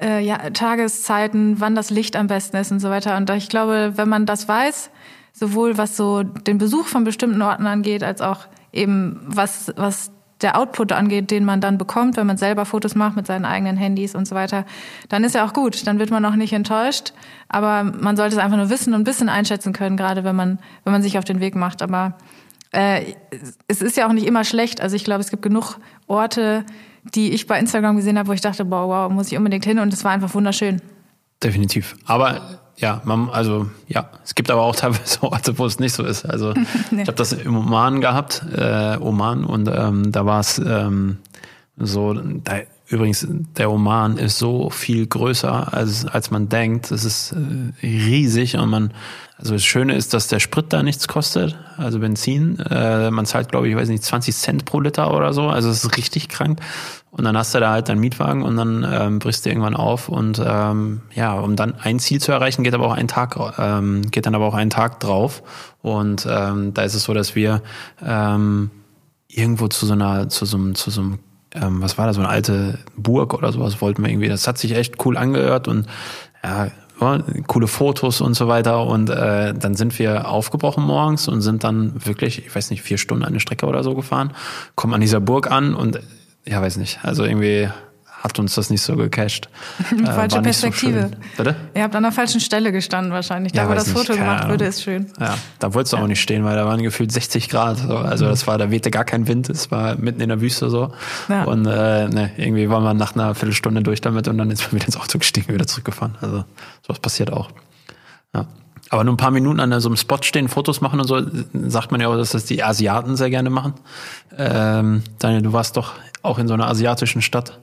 äh, ja, Tageszeiten, wann das Licht am besten ist und so weiter. Und ich glaube, wenn man das weiß, sowohl was so den Besuch von bestimmten Orten angeht, als auch eben was, was der Output angeht, den man dann bekommt, wenn man selber Fotos macht mit seinen eigenen Handys und so weiter, dann ist ja auch gut. Dann wird man auch nicht enttäuscht. Aber man sollte es einfach nur wissen und ein bisschen einschätzen können, gerade wenn man, wenn man sich auf den Weg macht. Aber äh, es ist ja auch nicht immer schlecht. Also ich glaube, es gibt genug Orte, die ich bei Instagram gesehen habe, wo ich dachte, boah, wow, muss ich unbedingt hin und es war einfach wunderschön. Definitiv. Aber ja, man, also ja, es gibt aber auch teilweise Orte, wo es nicht so ist. Also nee. ich habe das im Oman gehabt, äh, Oman, und ähm, da war es ähm, so, da, übrigens, der Oman ist so viel größer, als, als man denkt. Es ist äh, riesig und man, also das Schöne ist, dass der Sprit da nichts kostet, also Benzin. Äh, man zahlt, glaube ich, weiß nicht, 20 Cent pro Liter oder so. Also es ist richtig krank. Und dann hast du da halt deinen Mietwagen und dann ähm, brichst du irgendwann auf. Und ähm, ja, um dann ein Ziel zu erreichen, geht aber auch ein Tag, ähm, geht dann aber auch ein Tag drauf. Und ähm, da ist es so, dass wir ähm, irgendwo zu so einer, zu so einem, zu so einem ähm, was war da, so eine alte Burg oder sowas wollten wir irgendwie. Das hat sich echt cool angehört und ja, ja, coole Fotos und so weiter. Und äh, dann sind wir aufgebrochen morgens und sind dann wirklich, ich weiß nicht, vier Stunden eine Strecke oder so gefahren, kommen an dieser Burg an und ja, weiß nicht. Also irgendwie hat uns das nicht so gecasht. Äh, Falsche Perspektive. So Bitte? Ihr habt an der falschen Stelle gestanden wahrscheinlich. Da, ja, wo das Foto nicht, gemacht wurde, ist schön. Ja, da wolltest du ja. auch nicht stehen, weil da waren gefühlt 60 Grad. So. Also mhm. das war, da wehte gar kein Wind. Es war mitten in der Wüste so. Ja. Und äh, ne, irgendwie waren wir nach einer Viertelstunde durch damit und dann ist man wieder ins Auto gestiegen und wieder zurückgefahren. Also sowas passiert auch. Ja. Aber nur ein paar Minuten an so einem Spot stehen, Fotos machen und so, sagt man ja auch, dass das die Asiaten sehr gerne machen. Ähm, Daniel, du warst doch auch in so einer asiatischen Stadt.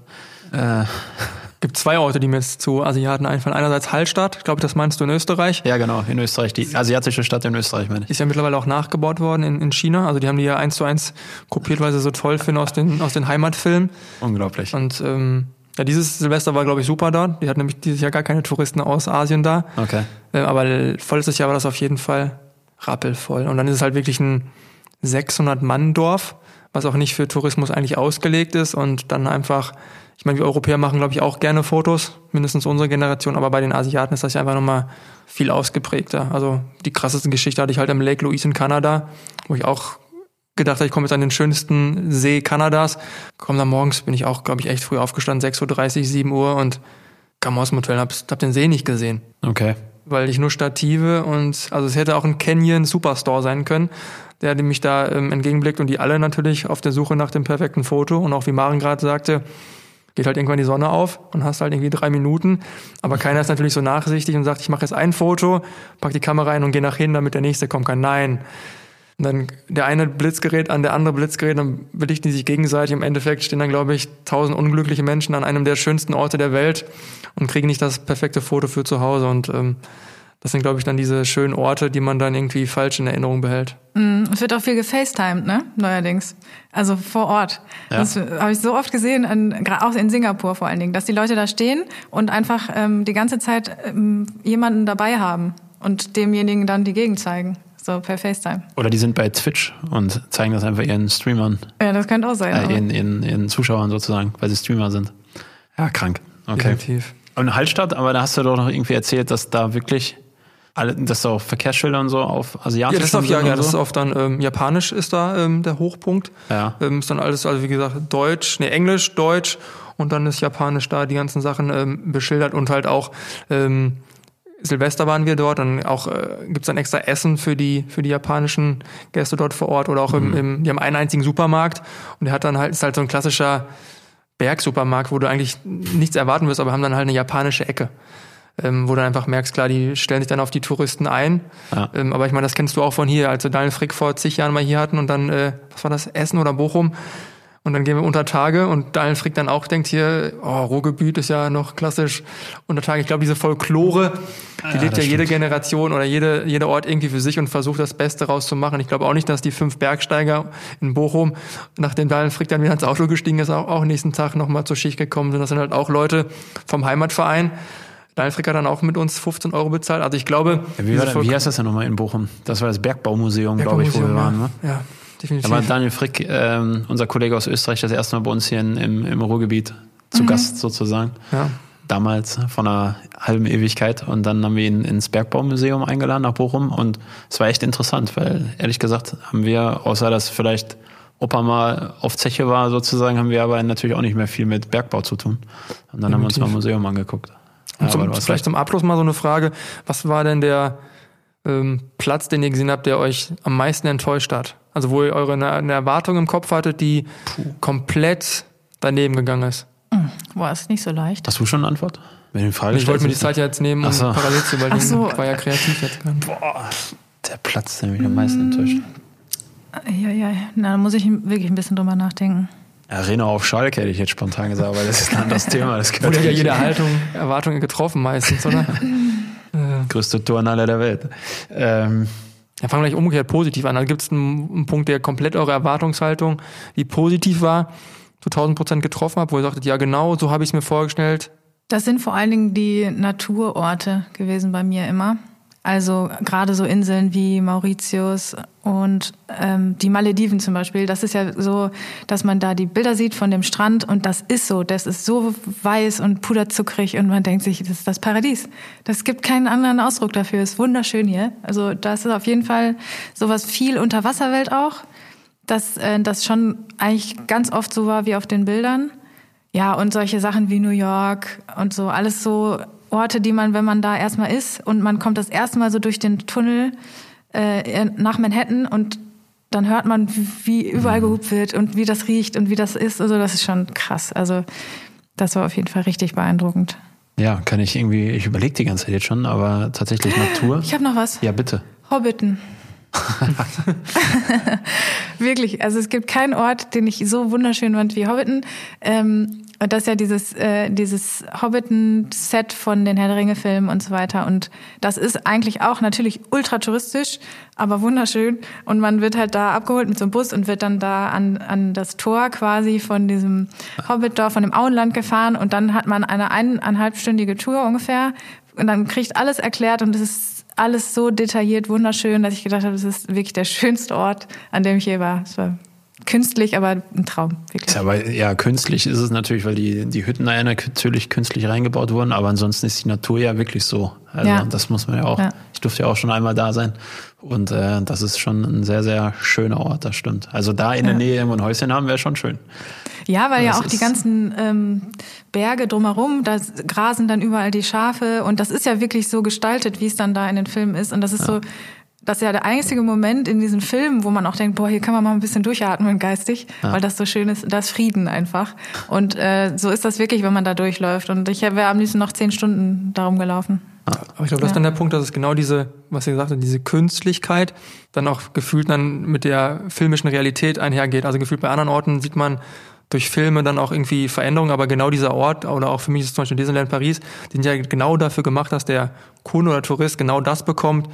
Äh, gibt zwei Orte, die mir jetzt zu Asiaten einfallen. Einerseits Hallstatt, ich glaube, das meinst du in Österreich. Ja, genau, in Österreich. Die asiatische Stadt in Österreich, meine ich. Ist ja mittlerweile auch nachgebaut worden in, in China. Also die haben die ja eins zu eins kopiert, weil sie so toll finden aus den, aus den Heimatfilmen. Unglaublich. Und ähm, ja, dieses Silvester war, glaube ich, super da. Die hatten nämlich dieses Jahr gar keine Touristen aus Asien da. Okay. Äh, aber volles Jahr war das auf jeden Fall rappelvoll. Und dann ist es halt wirklich ein 600-Mann-Dorf, was auch nicht für Tourismus eigentlich ausgelegt ist und dann einfach, ich meine, wir Europäer machen, glaube ich, auch gerne Fotos, mindestens unsere Generation, aber bei den Asiaten ist das ja einfach nochmal viel ausgeprägter. Also die krasseste Geschichte hatte ich halt am Lake Louise in Kanada, wo ich auch gedacht habe, ich komme jetzt an den schönsten See Kanadas. Komm dann morgens, bin ich auch, glaube ich, echt früh aufgestanden, 6.30 Uhr, 7 Uhr und kam aus dem Hotel und hab, hab den See nicht gesehen. Okay. Weil ich nur Stative und, also es hätte auch ein Canyon Superstore sein können, der mich da ähm, entgegenblickt und die alle natürlich auf der Suche nach dem perfekten Foto und auch wie Maren gerade sagte, geht halt irgendwann die Sonne auf und hast halt irgendwie drei Minuten. Aber keiner ist natürlich so nachsichtig und sagt, ich mache jetzt ein Foto, pack die Kamera ein und gehe nach hin, damit der nächste kommen kann. Nein. Und dann der eine Blitzgerät an der andere Blitzgerät, dann belichten die sich gegenseitig. Im Endeffekt stehen dann, glaube ich, tausend unglückliche Menschen an einem der schönsten Orte der Welt und kriegen nicht das perfekte Foto für zu Hause. Und ähm, das sind, glaube ich, dann diese schönen Orte, die man dann irgendwie falsch in Erinnerung behält. Mm, es wird auch viel gefacetimed, ne? Neuerdings. Also vor Ort. Ja. Das habe ich so oft gesehen, in, auch in Singapur vor allen Dingen, dass die Leute da stehen und einfach ähm, die ganze Zeit ähm, jemanden dabei haben und demjenigen dann die Gegend zeigen. So per FaceTime. Oder die sind bei Twitch und zeigen das einfach ihren Streamern. Ja, das könnte auch sein. Äh, ihren, ihren, ihren Zuschauern sozusagen, weil sie Streamer sind. Ja, krank. Okay. Definitiv. Und Hallstatt, aber da hast du doch noch irgendwie erzählt, dass da wirklich alle, dass da auch Verkehrsschilder und so auf asiatisch Ja, das ist auf, ja, ja, das ist auf dann ähm, Japanisch ist da ähm, der Hochpunkt. Ja. Ähm, ist dann alles, also wie gesagt, Deutsch, nee, Englisch, Deutsch und dann ist Japanisch da die ganzen Sachen ähm, beschildert und halt auch ähm, Silvester waren wir dort, dann auch äh, gibt's dann extra Essen für die für die japanischen Gäste dort vor Ort oder auch im, mhm. im die haben einen einzigen Supermarkt und der hat dann halt ist halt so ein klassischer Bergsupermarkt, wo du eigentlich nichts erwarten wirst, aber haben dann halt eine japanische Ecke. Ähm, wo du einfach merkst, klar, die stellen sich dann auf die Touristen ein. Ja. Ähm, aber ich meine, das kennst du auch von hier, als wir Daniel Frick vor zig Jahren mal hier hatten und dann, äh, was war das, Essen oder Bochum? Und dann gehen wir unter Tage und Daniel Frick dann auch denkt hier, oh, Ruhrgebiet ist ja noch klassisch unter Tage. Ich glaube, diese Folklore, die ja, lebt ja jede Generation oder jede, jeder Ort irgendwie für sich und versucht das Beste rauszumachen. Ich glaube auch nicht, dass die fünf Bergsteiger in Bochum, nachdem Daniel Frick dann wieder ins Auto gestiegen ist, auch, auch nächsten Tag nochmal zur Schicht gekommen sind. Das sind halt auch Leute vom Heimatverein. Daniel Frick hat dann auch mit uns 15 Euro bezahlt. Also ich glaube. Ja, wie, war, wie heißt das denn nochmal in Bochum? Das war das Bergbaumuseum, glaube ich, wo wir waren. Ne? Ja, definitiv. Da war Daniel Frick, ähm, unser Kollege aus Österreich, das erste Mal bei uns hier in, im, im Ruhrgebiet zu mhm. Gast sozusagen. Ja. Damals von einer halben Ewigkeit. Und dann haben wir ihn ins Bergbaumuseum eingeladen nach Bochum. Und es war echt interessant, weil ehrlich gesagt haben wir, außer dass vielleicht Opa mal auf Zeche war sozusagen, haben wir aber natürlich auch nicht mehr viel mit Bergbau zu tun. Und dann Definitiv. haben wir uns mal ein Museum angeguckt. Ja, zum, vielleicht recht. zum Abschluss mal so eine Frage. Was war denn der ähm, Platz, den ihr gesehen habt, der euch am meisten enttäuscht hat? Also wo ihr eure eine Erwartung im Kopf hattet, die Puh. komplett daneben gegangen ist? Hm, war es nicht so leicht. Hast du schon eine Antwort? Wenn Frage ich wollte mir die Zeit ja jetzt nehmen, um so. parallel zu überlegen. So. Ich war ja kreativ jetzt. Boah, der Platz, der mich am meisten enttäuscht. Ja, ja, na, da muss ich wirklich ein bisschen drüber nachdenken. Arena auf Schalke hätte ich jetzt spontan gesagt, weil das ist ein anderes Thema. Das Wurde ja jede Haltung, Erwartung getroffen meistens, oder? Größte Turnhalle der Welt. Ähm, ja, fangen wir gleich umgekehrt positiv an. Da gibt es einen, einen, Punkt, der komplett eure Erwartungshaltung, die positiv war, zu 1000 Prozent getroffen hat, wo ihr sagtet, ja genau, so habe ich es mir vorgestellt. Das sind vor allen Dingen die Naturorte gewesen bei mir immer. Also gerade so Inseln wie Mauritius und ähm, die Malediven zum Beispiel. Das ist ja so, dass man da die Bilder sieht von dem Strand und das ist so. Das ist so weiß und puderzuckrig und man denkt sich, das ist das Paradies. Das gibt keinen anderen Ausdruck dafür. Ist wunderschön hier. Also das ist auf jeden Fall sowas viel Unterwasserwelt auch, dass äh, das schon eigentlich ganz oft so war wie auf den Bildern. Ja, und solche Sachen wie New York und so, alles so Orte, die man, wenn man da erstmal ist und man kommt das erste Mal so durch den Tunnel äh, nach Manhattan und dann hört man, wie überall mhm. gehupt wird und wie das riecht und wie das ist. Also das ist schon krass. Also das war auf jeden Fall richtig beeindruckend. Ja, kann ich irgendwie, ich überlege die ganze Zeit jetzt schon, aber tatsächlich Natur. Ich habe noch was. Ja, bitte. Hobbiten. Wirklich, also es gibt keinen Ort, den ich so wunderschön fand wie Hobbiten. Ähm, und das ist ja dieses, äh, dieses Hobbiton-Set von den Herr der Ringe-Filmen und so weiter. Und das ist eigentlich auch natürlich ultra touristisch, aber wunderschön. Und man wird halt da abgeholt mit so einem Bus und wird dann da an, an das Tor quasi von diesem Hobbitdorf, von dem Auenland gefahren. Und dann hat man eine eineinhalbstündige Tour ungefähr. Und dann kriegt alles erklärt und es ist alles so detailliert, wunderschön, dass ich gedacht habe, das ist wirklich der schönste Ort, an dem ich je war. Es war künstlich, aber ein Traum, wirklich. Ja, aber ja, künstlich ist es natürlich, weil die, die Hütten da ja natürlich künstlich reingebaut wurden, aber ansonsten ist die Natur ja wirklich so. Also ja. das muss man ja auch. Ja. Ich durfte ja auch schon einmal da sein. Und äh, das ist schon ein sehr, sehr schöner Ort, das stimmt. Also da in der Nähe irgendwo ein Häuschen haben wäre schon schön. Ja, weil das ja auch die ganzen ähm, Berge drumherum, da grasen dann überall die Schafe und das ist ja wirklich so gestaltet, wie es dann da in den Filmen ist. Und das ist so das ist ja der einzige Moment in diesen Filmen, wo man auch denkt, boah, hier kann man mal ein bisschen durchatmen geistig, ja. weil das so schön ist, das Frieden einfach. Und äh, so ist das wirklich, wenn man da durchläuft. Und ich wäre am liebsten noch zehn Stunden darum gelaufen. Aber ich glaube, das ist dann der Punkt, dass es genau diese, was ihr gesagt habt, diese Künstlichkeit dann auch gefühlt dann mit der filmischen Realität einhergeht. Also gefühlt bei anderen Orten sieht man durch Filme dann auch irgendwie Veränderungen, aber genau dieser Ort oder auch für mich ist es zum Beispiel Disneyland Paris, die sind ja genau dafür gemacht, dass der Kunde oder Tourist genau das bekommt,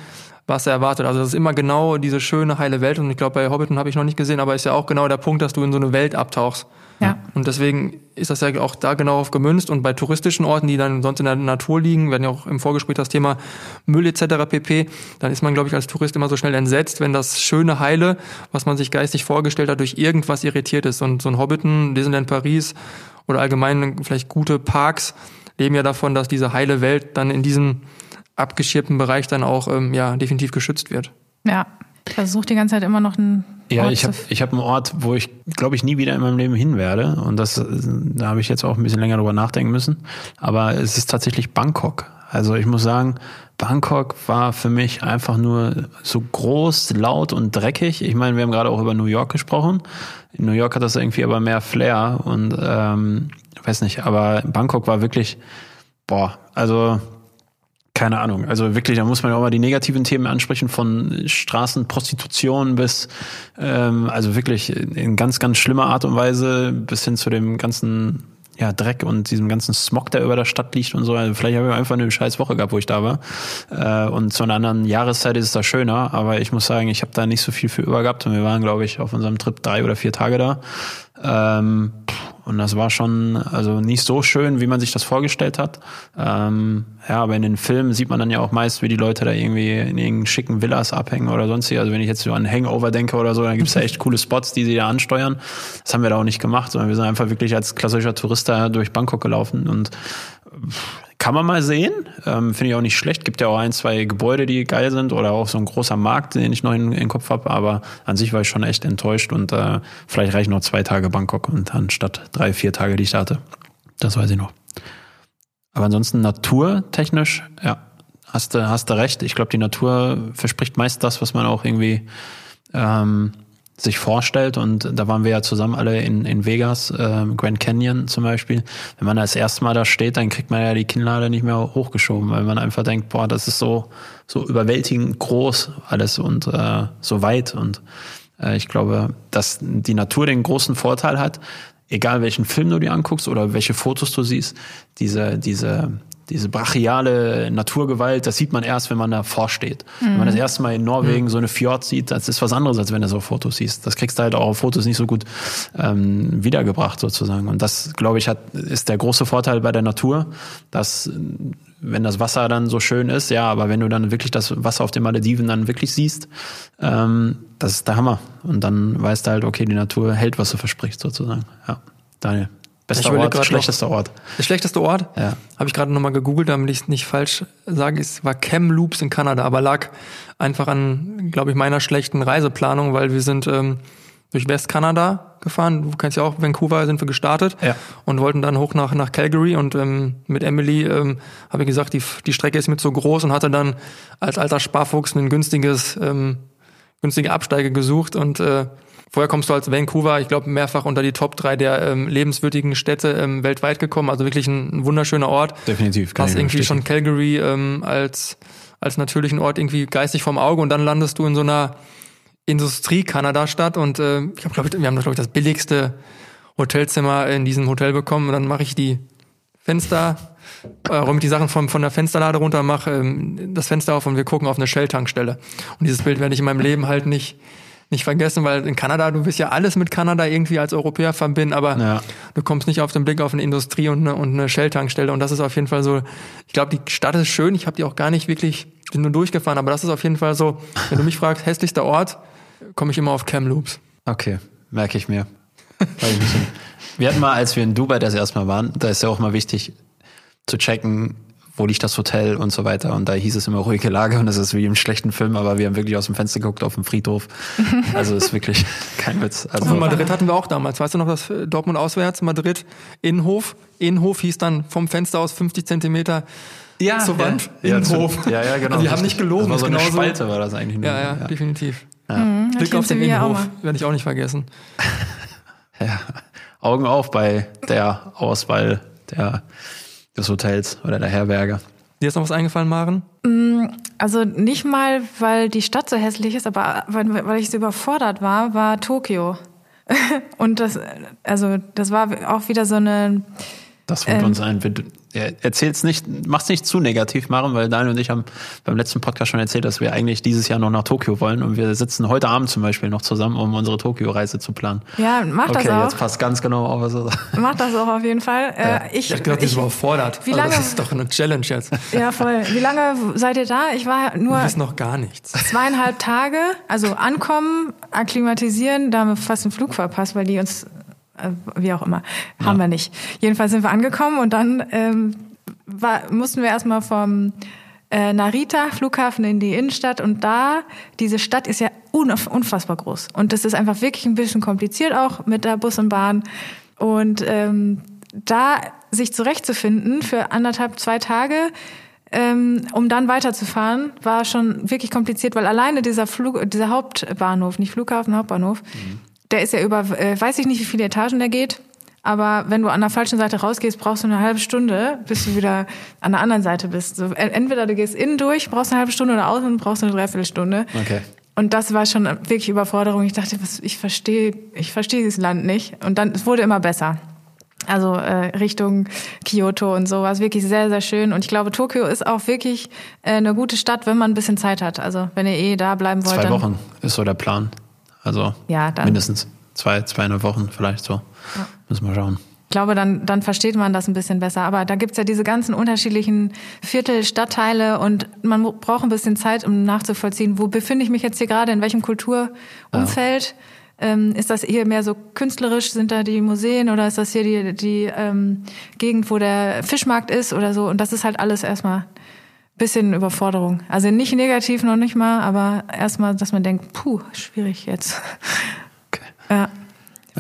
was er erwartet. Also das ist immer genau diese schöne, heile Welt. Und ich glaube, bei Hobbiton habe ich noch nicht gesehen, aber ist ja auch genau der Punkt, dass du in so eine Welt abtauchst. Ja. Und deswegen ist das ja auch da genau auf gemünzt. Und bei touristischen Orten, die dann sonst in der Natur liegen, werden ja auch im Vorgespräch das Thema Müll etc. pp., dann ist man, glaube ich, als Tourist immer so schnell entsetzt, wenn das schöne Heile, was man sich geistig vorgestellt hat, durch irgendwas irritiert ist. Und so ein Hobbiton, Disneyland Paris oder allgemein vielleicht gute Parks leben ja davon, dass diese heile Welt dann in diesen abgeschirmten Bereich dann auch ähm, ja, definitiv geschützt wird. Ja, ich versuche die ganze Zeit immer noch einen. Ja, Ort ich habe ich hab einen Ort, wo ich, glaube ich, nie wieder in meinem Leben hin werde. Und das, da habe ich jetzt auch ein bisschen länger drüber nachdenken müssen. Aber es ist tatsächlich Bangkok. Also ich muss sagen, Bangkok war für mich einfach nur so groß, laut und dreckig. Ich meine, wir haben gerade auch über New York gesprochen. In New York hat das irgendwie aber mehr Flair und ähm, weiß nicht, aber Bangkok war wirklich, boah, also keine Ahnung. Also wirklich, da muss man ja auch mal die negativen Themen ansprechen, von Straßenprostitution bis, ähm, also wirklich in ganz, ganz schlimmer Art und Weise bis hin zu dem ganzen ja, Dreck und diesem ganzen Smog, der über der Stadt liegt und so. Also vielleicht habe ich einfach eine scheiß Woche gehabt, wo ich da war. Äh, und zu einer anderen Jahreszeit ist es da schöner, aber ich muss sagen, ich habe da nicht so viel für über gehabt und wir waren, glaube ich, auf unserem Trip drei oder vier Tage da. Ähm, und das war schon, also nicht so schön, wie man sich das vorgestellt hat. Ähm, ja, aber in den Filmen sieht man dann ja auch meist, wie die Leute da irgendwie in irgendeinen schicken Villas abhängen oder sonst Also wenn ich jetzt so an Hangover denke oder so, dann gibt's da echt coole Spots, die sie da ansteuern. Das haben wir da auch nicht gemacht, sondern wir sind einfach wirklich als klassischer Tourist da durch Bangkok gelaufen und kann man mal sehen. Ähm, Finde ich auch nicht schlecht. Gibt ja auch ein, zwei Gebäude, die geil sind oder auch so ein großer Markt, den ich noch in, in den Kopf habe. Aber an sich war ich schon echt enttäuscht und äh, vielleicht reichen noch zwei Tage Bangkok und anstatt drei, vier Tage, die ich da hatte. Das weiß ich noch. Aber ansonsten naturtechnisch, ja, hast du, hast du recht. Ich glaube, die Natur verspricht meist das, was man auch irgendwie ähm, sich vorstellt. Und da waren wir ja zusammen alle in, in Vegas, äh, Grand Canyon zum Beispiel. Wenn man das erste Mal da steht, dann kriegt man ja die Kinnlade nicht mehr hochgeschoben, weil man einfach denkt, boah, das ist so, so überwältigend groß alles und äh, so weit. Und äh, ich glaube, dass die Natur den großen Vorteil hat, egal welchen Film du dir anguckst oder welche Fotos du siehst, diese, diese diese brachiale Naturgewalt, das sieht man erst, wenn man davor steht. Mhm. Wenn man das mhm. erste Mal in Norwegen mhm. so eine Fjord sieht, das ist was anderes, als wenn du so Fotos siehst. Das kriegst du halt auch auf Fotos nicht so gut ähm, wiedergebracht sozusagen. Und das, glaube ich, hat, ist der große Vorteil bei der Natur, dass wenn das Wasser dann so schön ist, ja, aber wenn du dann wirklich das Wasser auf den Malediven dann wirklich siehst, ähm, das ist der Hammer. Und dann weißt du halt, okay, die Natur hält, was du versprichst sozusagen. Ja, Daniel. Bester Ort, schlechtester noch, Ort. Der schlechteste Ort? Ja. Habe ich gerade nochmal gegoogelt, damit ich es nicht falsch sage. Es war Kamloops in Kanada, aber lag einfach an, glaube ich, meiner schlechten Reiseplanung, weil wir sind ähm, durch Westkanada gefahren. Du kennst ja auch, Vancouver sind wir gestartet ja. und wollten dann hoch nach, nach Calgary. Und ähm, mit Emily ähm, habe ich gesagt, die, die Strecke ist mir zu groß und hatte dann als alter Sparfuchs ein günstiges, ähm, günstige Absteige gesucht und äh, Vorher kommst du als Vancouver, ich glaube, mehrfach unter die Top 3 der ähm, lebenswürdigen Städte ähm, weltweit gekommen. Also wirklich ein, ein wunderschöner Ort. Definitiv. Hast irgendwie schon Calgary ähm, als, als natürlichen Ort irgendwie geistig vom Auge und dann landest du in so einer Industrie-Kanada-Stadt und äh, ich hab, glaub, wir haben, glaube ich, das billigste Hotelzimmer in diesem Hotel bekommen und dann mache ich die Fenster, äh, räume die Sachen von, von der Fensterlade runter, mache ähm, das Fenster auf und wir gucken auf eine Shell-Tankstelle. Und dieses Bild werde ich in meinem Leben halt nicht nicht vergessen, weil in Kanada, du wirst ja alles mit Kanada irgendwie als Europäer verbinden, aber ja. du kommst nicht auf den Blick auf eine Industrie und eine, und eine Shell-Tankstelle. Und das ist auf jeden Fall so, ich glaube, die Stadt ist schön, ich habe die auch gar nicht wirklich, bin nur durchgefahren, aber das ist auf jeden Fall so, wenn du mich fragst, hässlichster Ort, komme ich immer auf Kamloops. Okay, merke ich mir. wir hatten mal, als wir in Dubai das erste Mal waren, da ist ja auch mal wichtig zu checken, wo liegt das Hotel und so weiter. Und da hieß es immer ruhige Lage und das ist wie im schlechten Film, aber wir haben wirklich aus dem Fenster geguckt auf dem Friedhof. Also ist wirklich kein Witz. Also und Madrid hatten wir auch damals. Weißt du noch, das äh, Dortmund auswärts, Madrid, Innenhof. Innenhof hieß dann vom Fenster aus 50 Zentimeter ja, zur Wand. Ja, Innenhof. Ja, ja, genau. Also die haben nicht gelogen. Das war so eine Spalte war das eigentlich nur. Ja, ja, ja. definitiv. Ja. Mhm, Blick auf den Innenhof werde ich auch nicht vergessen. ja, Augen auf bei der Auswahl der des Hotels oder der Herberge. Dir ist noch was eingefallen, Maren? Mm, also nicht mal, weil die Stadt so hässlich ist, aber weil, weil ich so überfordert war, war Tokio. Und das, also das war auch wieder so eine. Das wird ähm, uns ein erzähl's nicht, mach's nicht zu negativ, Maren, weil Daniel und ich haben beim letzten Podcast schon erzählt, dass wir eigentlich dieses Jahr noch nach Tokio wollen und wir sitzen heute Abend zum Beispiel noch zusammen, um unsere Tokio-Reise zu planen. Ja, mach okay, das auch. Okay, jetzt passt ganz genau auf. Was mach das auch auf jeden Fall. Äh, ja. ich, ich hab gedacht, ich überfordert. Wie lange, also das ist doch eine Challenge jetzt. Ja, voll. Wie lange seid ihr da? Ich war nur. Du noch gar nichts. Zweieinhalb Tage, also ankommen, akklimatisieren, da haben wir fast den Flug verpasst, weil die uns wie auch immer, haben ja. wir nicht. Jedenfalls sind wir angekommen und dann ähm, war, mussten wir erstmal vom äh, Narita Flughafen in die Innenstadt und da, diese Stadt ist ja unfassbar groß und das ist einfach wirklich ein bisschen kompliziert auch mit der Bus und Bahn und ähm, da sich zurechtzufinden für anderthalb, zwei Tage, ähm, um dann weiterzufahren, war schon wirklich kompliziert, weil alleine dieser Flug, dieser Hauptbahnhof, nicht Flughafen, Hauptbahnhof, mhm. Der ist ja über, äh, weiß ich nicht, wie viele Etagen der geht, Aber wenn du an der falschen Seite rausgehst, brauchst du eine halbe Stunde, bis du wieder an der anderen Seite bist. So, entweder du gehst innen durch, brauchst eine halbe Stunde oder außen brauchst du eine Dreiviertelstunde. Okay. Und das war schon wirklich Überforderung. Ich dachte, was, ich verstehe, ich verstehe dieses Land nicht. Und dann, es wurde immer besser. Also äh, Richtung Kyoto und so war es wirklich sehr, sehr schön. Und ich glaube, Tokio ist auch wirklich äh, eine gute Stadt, wenn man ein bisschen Zeit hat. Also wenn ihr eh da bleiben wollt. Zwei Wochen ist so der Plan. Also Ja, dann- mindestens zwei, zweieinhalb Wochen vielleicht so. Müssen wir schauen. Ich glaube, dann, dann versteht man das ein bisschen besser. Aber da gibt's ja diese ganzen unterschiedlichen Viertel, Stadtteile und man braucht ein bisschen Zeit, um nachzuvollziehen, wo befinde ich mich jetzt hier gerade, in welchem Kulturumfeld. Ähm, ist das hier mehr so künstlerisch, sind da die Museen oder ist das hier die, die ähm, Gegend, wo der Fischmarkt ist oder so? Und das ist halt alles erstmal bisschen Überforderung. Also nicht negativ noch nicht mal, aber erstmal, dass man denkt, puh, schwierig jetzt. Okay. Ja.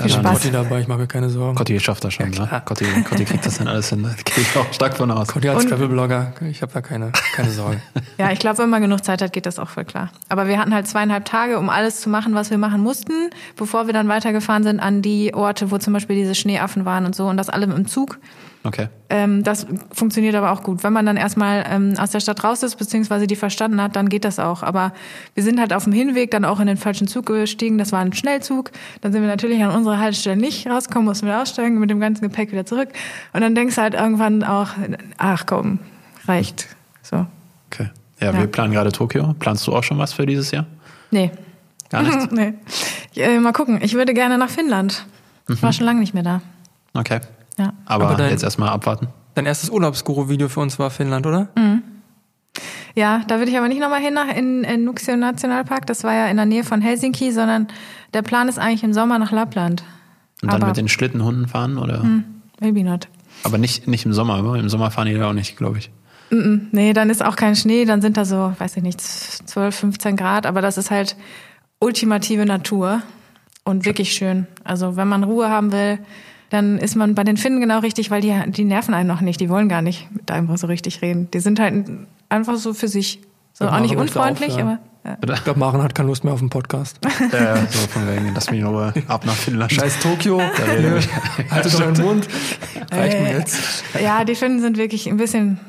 Viel dann Spaß. Dabei, ich mache mir keine Sorgen. Cotti schafft das schon, ne? Cotti, Cotti kriegt das dann alles hin. Da gehe ich auch stark von aus. Cotti als Travel-Blogger, ich habe da keine, keine Sorge. Ja, ich glaube, wenn man genug Zeit hat, geht das auch voll klar. Aber wir hatten halt zweieinhalb Tage, um alles zu machen, was wir machen mussten, bevor wir dann weitergefahren sind an die Orte, wo zum Beispiel diese Schneeaffen waren und so und das alle im Zug. Okay. Ähm, das funktioniert aber auch gut. Wenn man dann erstmal ähm, aus der Stadt raus ist, beziehungsweise die verstanden hat, dann geht das auch. Aber wir sind halt auf dem Hinweg dann auch in den falschen Zug gestiegen. Das war ein Schnellzug. Dann sind wir natürlich an unserer Haltestelle nicht rausgekommen, mussten wir aussteigen, mit dem ganzen Gepäck wieder zurück. Und dann denkst du halt irgendwann auch, ach komm, reicht. So. Okay. Ja, Ja. wir planen gerade Tokio. Planst du auch schon was für dieses Jahr? Nee, Gar nichts? nee. Äh, mal gucken. Ich würde gerne nach Finnland. Ich war schon lange nicht mehr da. Okay. Ja. Aber, Aber dein- jetzt erstmal abwarten. Dein erstes Urlaubsguru-Video für uns war Finnland, oder? Ja, da würde ich aber nicht nochmal hin nach in, in Nuxio Nationalpark. Das war ja in der Nähe von Helsinki, sondern der Plan ist eigentlich im Sommer nach Lappland. Und dann aber mit den Schlittenhunden fahren oder? maybe not. Aber nicht, nicht im Sommer, aber im Sommer fahren die da auch nicht, glaube ich. Nee, dann ist auch kein Schnee, dann sind da so, weiß ich nicht, 12, 15 Grad, aber das ist halt ultimative Natur und wirklich schön. Also wenn man Ruhe haben will, dann ist man bei den Finnen genau richtig, weil die, die nerven einen noch nicht, die wollen gar nicht mit einem so richtig reden. Die sind halt einfach so für sich. So Ja, auch nicht unfreundlich, aufhören. aber ja. Ich glaube, Maren hat keine Lust mehr auf den Podcast. Ja, so von wegen, lass mich Ruhe ab nach Finnland. Scheiß Tokio, Nö, haltet doch den Mund. Reicht mir Äh, jetzt. Ja, die Finnen sind wirklich ein bisschen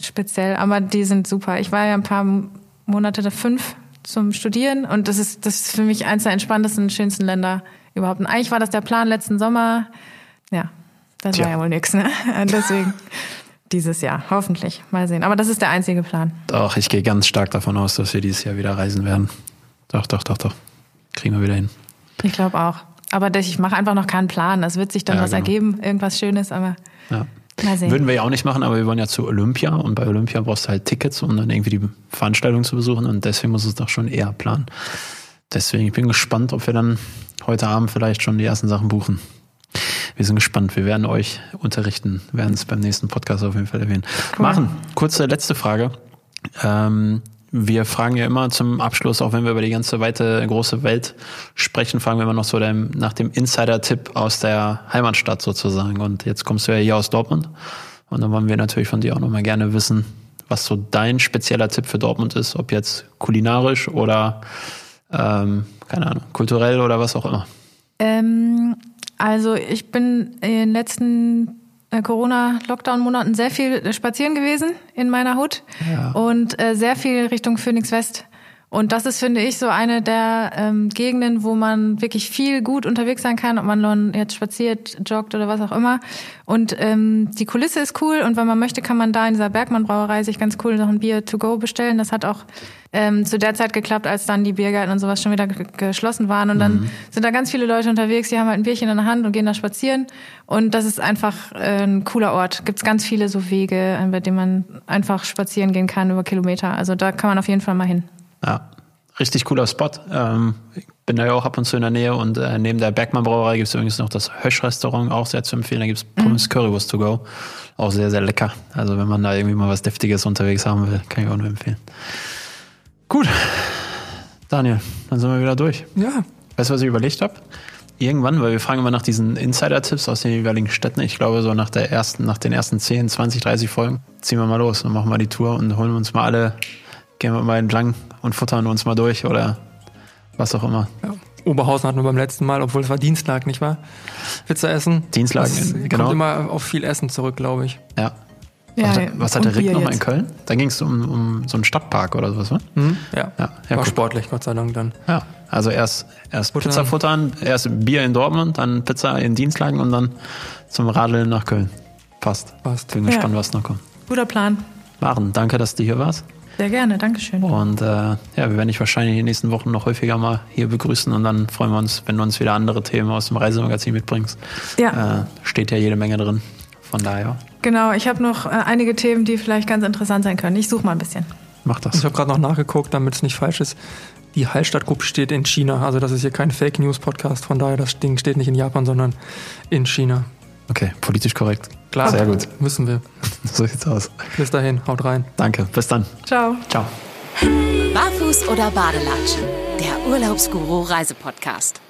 speziell, aber die sind super. Ich war ja ein paar Monate, da fünf zum Studieren und das ist, das ist für mich eins der entspanntesten, schönsten Länder überhaupt. Und eigentlich war das der Plan letzten Sommer. Ja, das Tja. war ja wohl nix, ne? Deswegen dieses Jahr, hoffentlich. Mal sehen. Aber das ist der einzige Plan. Doch, ich gehe ganz stark davon aus, dass wir dieses Jahr wieder reisen werden. Doch, doch, doch, doch. Kriegen wir wieder hin. Ich glaube auch. Aber ich mache einfach noch keinen Plan. Es wird sich dann Ja, was genau. ergeben, irgendwas Schönes, aber Ja. mal sehen. Würden wir ja auch nicht machen, aber wir wollen ja zu Olympia und bei Olympia brauchst du halt Tickets, um dann irgendwie die Veranstaltung zu besuchen und deswegen muss es doch schon eher planen. Deswegen, ich bin gespannt, ob wir dann heute Abend vielleicht schon die ersten Sachen buchen. Wir sind gespannt. Wir werden euch unterrichten, werden es beim nächsten Podcast auf jeden Fall erwähnen. Machen. Kurze letzte Frage. Ähm, wir fragen ja immer zum Abschluss, auch wenn wir über die ganze weite große Welt sprechen, fragen wir immer noch so dem, nach dem Insider-Tipp aus der Heimatstadt sozusagen. Und jetzt kommst du ja hier aus Dortmund. Und dann wollen wir natürlich von dir auch nochmal gerne wissen, was so dein spezieller Tipp für Dortmund ist, ob jetzt kulinarisch oder ähm, keine Ahnung, kulturell oder was auch immer. Ähm, also ich bin in den letzten äh, Corona-Lockdown-Monaten sehr viel äh, spazieren gewesen in meiner Hut Ja. und äh, sehr viel Richtung Phoenix West. Und das ist, finde ich, so eine der ähm, Gegenden, wo man wirklich viel gut unterwegs sein kann, ob man nun jetzt spaziert, joggt oder was auch immer. Und ähm, die Kulisse ist cool und wenn man möchte, kann man da in dieser Bergmann-Brauerei sich ganz cool noch ein Bier to go bestellen. Das hat auch ähm, zu der Zeit geklappt, als dann die Biergärten und sowas schon wieder ge- geschlossen waren. Und dann sind da ganz viele Leute unterwegs, die haben halt ein Bierchen in der Hand und gehen da spazieren. Und das ist einfach äh, ein cooler Ort. Gibt's ganz viele so Wege, äh, bei denen man einfach spazieren gehen kann über Kilometer. Also da kann man auf jeden Fall mal hin. Ja, richtig cooler Spot. Ähm, ich bin da ja auch ab und zu in der Nähe und äh, neben der Bergmann Brauerei gibt es übrigens noch das Hösch-Restaurant, auch sehr zu empfehlen. Da gibt es Pommes Currywurst to go. Auch sehr, sehr lecker. Also wenn man da irgendwie mal was Deftiges unterwegs haben will, kann ich auch nur empfehlen. Gut. Daniel, dann sind wir wieder durch. Ja, Weißt du, was ich überlegt habe? Irgendwann, weil wir fragen immer nach diesen Insider-Tipps aus den jeweiligen Städten. Ich glaube, so nach der ersten, nach den ersten 10, 20, 30 Folgen ziehen wir mal los und machen mal die Tour und holen uns mal alle, gehen wir mal entlang und futtern uns mal durch oder was auch immer. ja. Oberhausen hatten wir beim letzten Mal, obwohl es war Dienstag, nicht wahr? Pizza essen. Dienstag, das genau. Kommt immer auf viel Essen zurück, glaube ich. Ja. Ja, was, was hat der Rick nochmal in. Köln? Da ging es um, um so einen Stadtpark oder sowas, ne? Mhm. Ja. Ja, ja, war sportlich, Gott sei Dank dann. Ja. Also erst, erst Futtern. Pizza futtern, erst Bier in Dortmund, dann Pizza in Dienstlagen und dann zum Radeln nach Köln. Passt. Passt. Bin Ja. gespannt, was noch kommt. Guter Plan. Maren, danke, dass du hier warst. Sehr gerne, Dankeschön. Und äh, ja, wir werden dich wahrscheinlich in den nächsten Wochen noch häufiger mal hier begrüßen und dann freuen wir uns, wenn du uns wieder andere Themen aus dem Reisemagazin mitbringst. Ja. Äh, steht ja jede Menge drin. Von daher, Genau, ich habe noch äh, einige Themen, die vielleicht ganz interessant sein können. Ich suche mal ein bisschen. mach Ich das. habe gerade noch nachgeguckt, damit es nicht falsch ist. Die Hallstatt Group steht in China. Also das ist hier kein Fake News Podcast. Von daher, das Ding steht nicht in Japan, sondern in China. Okay, politisch korrekt. Klar. Sehr gut. Müssen wir. So sieht's aus. Bis dahin, haut rein. Danke. Bis dann. Ciao. Ciao. Barfuß oder Badelatschen? Der Urlaubsguru Reisepodcast.